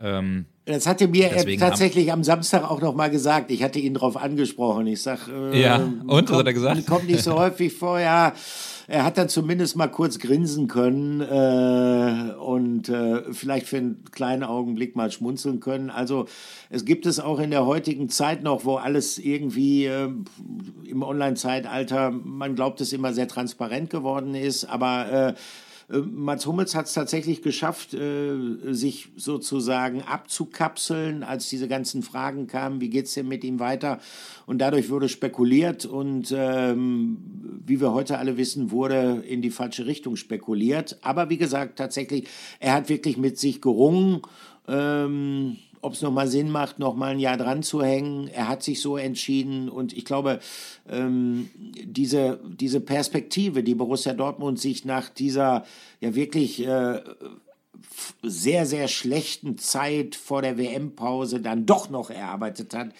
Ähm, das hatte mir er tatsächlich am Samstag auch noch mal gesagt. Ich hatte ihn darauf angesprochen. Ich sag, äh, ja, und kommt, was hat er gesagt? Kommt nicht so häufig vor. Ja, er hat dann zumindest mal kurz grinsen können äh, und äh, vielleicht für einen kleinen Augenblick mal schmunzeln können. Also es gibt es auch in der heutigen Zeit noch, wo alles irgendwie äh, im Online-Zeitalter, man glaubt es immer sehr transparent geworden ist, aber äh, äh, Mats Hummels hat es tatsächlich geschafft, äh, sich sozusagen abzukapseln, als diese ganzen Fragen kamen, wie geht es denn mit ihm weiter? Und dadurch wurde spekuliert und ähm, wie wir heute alle wissen, wurde in die falsche Richtung spekuliert. Aber wie gesagt, tatsächlich, er hat wirklich mit sich gerungen. Ähm, ob es nochmal Sinn macht, nochmal ein Jahr dran zu hängen. Er hat sich so entschieden und ich glaube, ähm, diese, diese Perspektive, die Borussia Dortmund sich nach dieser ja wirklich äh, sehr, sehr schlechten Zeit vor der WM-Pause dann doch noch erarbeitet hat,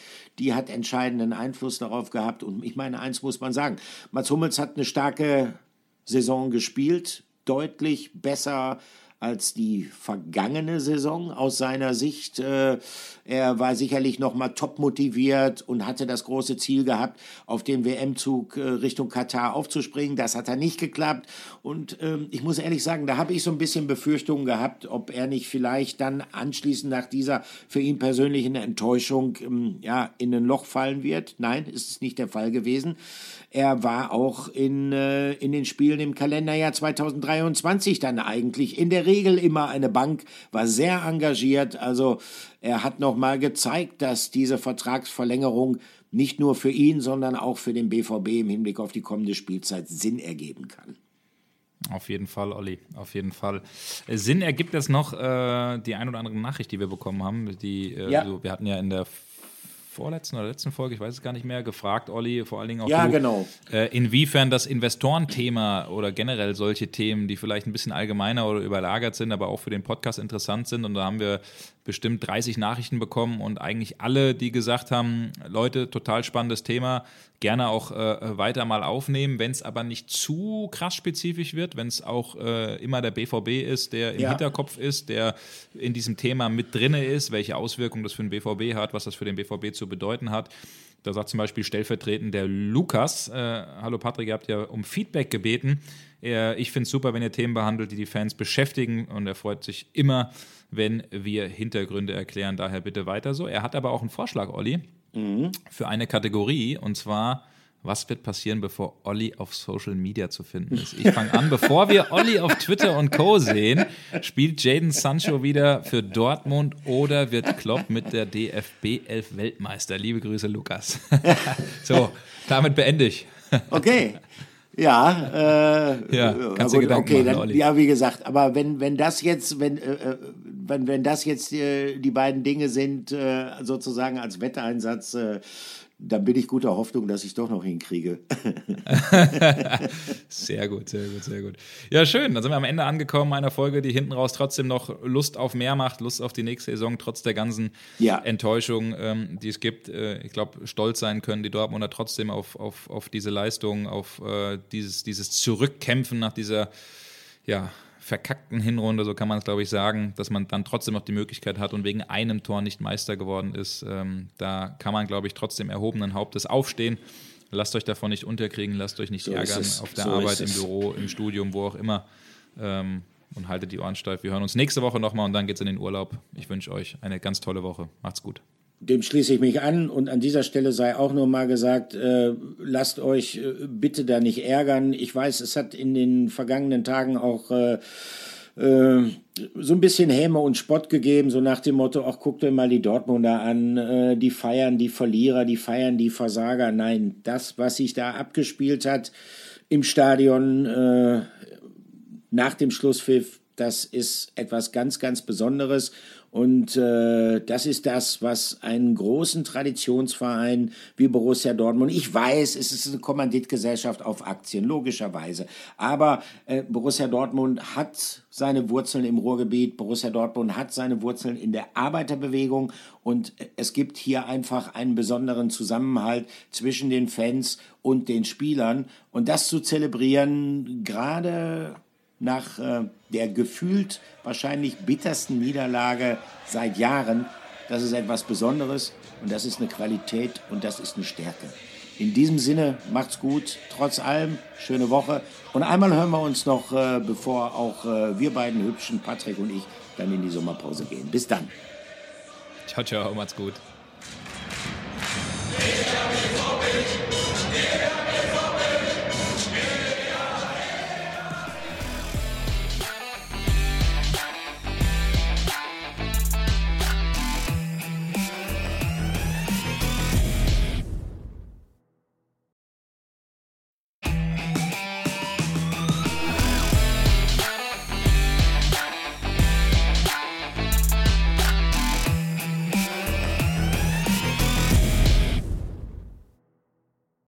die hat entscheidenden Einfluss darauf gehabt. Und ich meine, eins muss man sagen, Mats Hummels hat eine starke Saison gespielt, deutlich besser als die vergangene Saison aus seiner Sicht. Äh, er war sicherlich noch mal top motiviert und hatte das große Ziel gehabt, auf den WM-Zug äh, Richtung Katar aufzuspringen. Das hat er nicht geklappt. Und ähm, ich muss ehrlich sagen, da habe ich so ein bisschen Befürchtungen gehabt, ob er nicht vielleicht dann anschließend nach dieser für ihn persönlichen Enttäuschung ähm, ja, in ein Loch fallen wird. Nein, ist es nicht der Fall gewesen. Er war auch in, äh, in den Spielen im Kalenderjahr 2023 dann eigentlich in der Regel immer eine Bank, war sehr engagiert. Also er hat nochmal gezeigt, dass diese Vertragsverlängerung nicht nur für ihn, sondern auch für den BVB im Hinblick auf die kommende Spielzeit Sinn ergeben kann. Auf jeden Fall, Olli, auf jeden Fall. Sinn ergibt es noch äh, die ein oder andere Nachricht, die wir bekommen haben. Die, äh, ja. so, wir hatten ja in der vorletzten oder letzten Folge, ich weiß es gar nicht mehr, gefragt, Olli, vor allen Dingen auch ja, du, genau. äh, inwiefern das Investorenthema oder generell solche Themen, die vielleicht ein bisschen allgemeiner oder überlagert sind, aber auch für den Podcast interessant sind. Und da haben wir bestimmt 30 Nachrichten bekommen und eigentlich alle, die gesagt haben, Leute, total spannendes Thema, gerne auch äh, weiter mal aufnehmen, wenn es aber nicht zu krass spezifisch wird, wenn es auch äh, immer der BVB ist, der im ja. Hinterkopf ist, der in diesem Thema mit drinne ist, welche Auswirkungen das für den BVB hat, was das für den BVB zu bedeuten hat. Da sagt zum Beispiel stellvertretend der Lukas, äh, hallo Patrick, ihr habt ja um Feedback gebeten. ich finde es super, wenn ihr Themen behandelt, die die Fans beschäftigen und er freut sich immer, wenn wir Hintergründe erklären. Daher bitte weiter so. Er hat aber auch einen Vorschlag, Olli, mhm. für eine Kategorie und zwar was wird passieren, bevor Olli auf Social Media zu finden ist. Ich fange an, bevor wir Olli auf Twitter und Co. sehen, spielt Jaden Sancho wieder für Dortmund oder wird Klopp mit der DFB 11 Weltmeister? Liebe Grüße, Lukas. so, damit beende ich. Okay. Ja, äh, ja, kannst gut, Gedanken okay, machen, dann, ja, wie gesagt, aber wenn, wenn das jetzt, wenn, äh, äh, wenn, wenn das jetzt äh, die beiden Dinge sind, äh, sozusagen als Wetteinsatz, äh, dann bin ich guter Hoffnung, dass ich doch noch hinkriege. sehr gut, sehr gut, sehr gut. Ja, schön. Dann sind wir am Ende angekommen einer Folge, die hinten raus trotzdem noch Lust auf mehr macht, Lust auf die nächste Saison, trotz der ganzen ja. Enttäuschung, ähm, die es gibt. Äh, ich glaube, stolz sein können die Dortmunder trotzdem auf, auf, auf diese Leistung, auf äh, dieses, dieses Zurückkämpfen nach dieser, ja, verkackten Hinrunde, so kann man es glaube ich sagen, dass man dann trotzdem noch die Möglichkeit hat und wegen einem Tor nicht Meister geworden ist. Ähm, da kann man glaube ich trotzdem erhobenen Hauptes aufstehen. Lasst euch davon nicht unterkriegen, lasst euch nicht so ärgern auf der so Arbeit, im Büro, im Studium, wo auch immer. Ähm, und haltet die Ohren steif. Wir hören uns nächste Woche nochmal und dann geht es in den Urlaub. Ich wünsche euch eine ganz tolle Woche. Macht's gut dem schließe ich mich an und an dieser Stelle sei auch nur mal gesagt, äh, lasst euch äh, bitte da nicht ärgern. Ich weiß, es hat in den vergangenen Tagen auch äh, äh, so ein bisschen Häme und Spott gegeben, so nach dem Motto, ach, guckt euch mal die Dortmunder an, äh, die feiern die Verlierer, die feiern die Versager. Nein, das, was sich da abgespielt hat im Stadion äh, nach dem Schlusspfiff, das ist etwas ganz, ganz Besonderes. Und äh, das ist das, was einen großen Traditionsverein wie Borussia Dortmund, ich weiß, es ist eine Kommanditgesellschaft auf Aktien, logischerweise, aber äh, Borussia Dortmund hat seine Wurzeln im Ruhrgebiet, Borussia Dortmund hat seine Wurzeln in der Arbeiterbewegung und es gibt hier einfach einen besonderen Zusammenhalt zwischen den Fans und den Spielern. Und das zu zelebrieren, gerade nach äh, der gefühlt wahrscheinlich bittersten Niederlage seit Jahren. Das ist etwas Besonderes und das ist eine Qualität und das ist eine Stärke. In diesem Sinne, macht's gut, trotz allem, schöne Woche. Und einmal hören wir uns noch, äh, bevor auch äh, wir beiden hübschen, Patrick und ich, dann in die Sommerpause gehen. Bis dann. Ciao, ciao, macht's gut.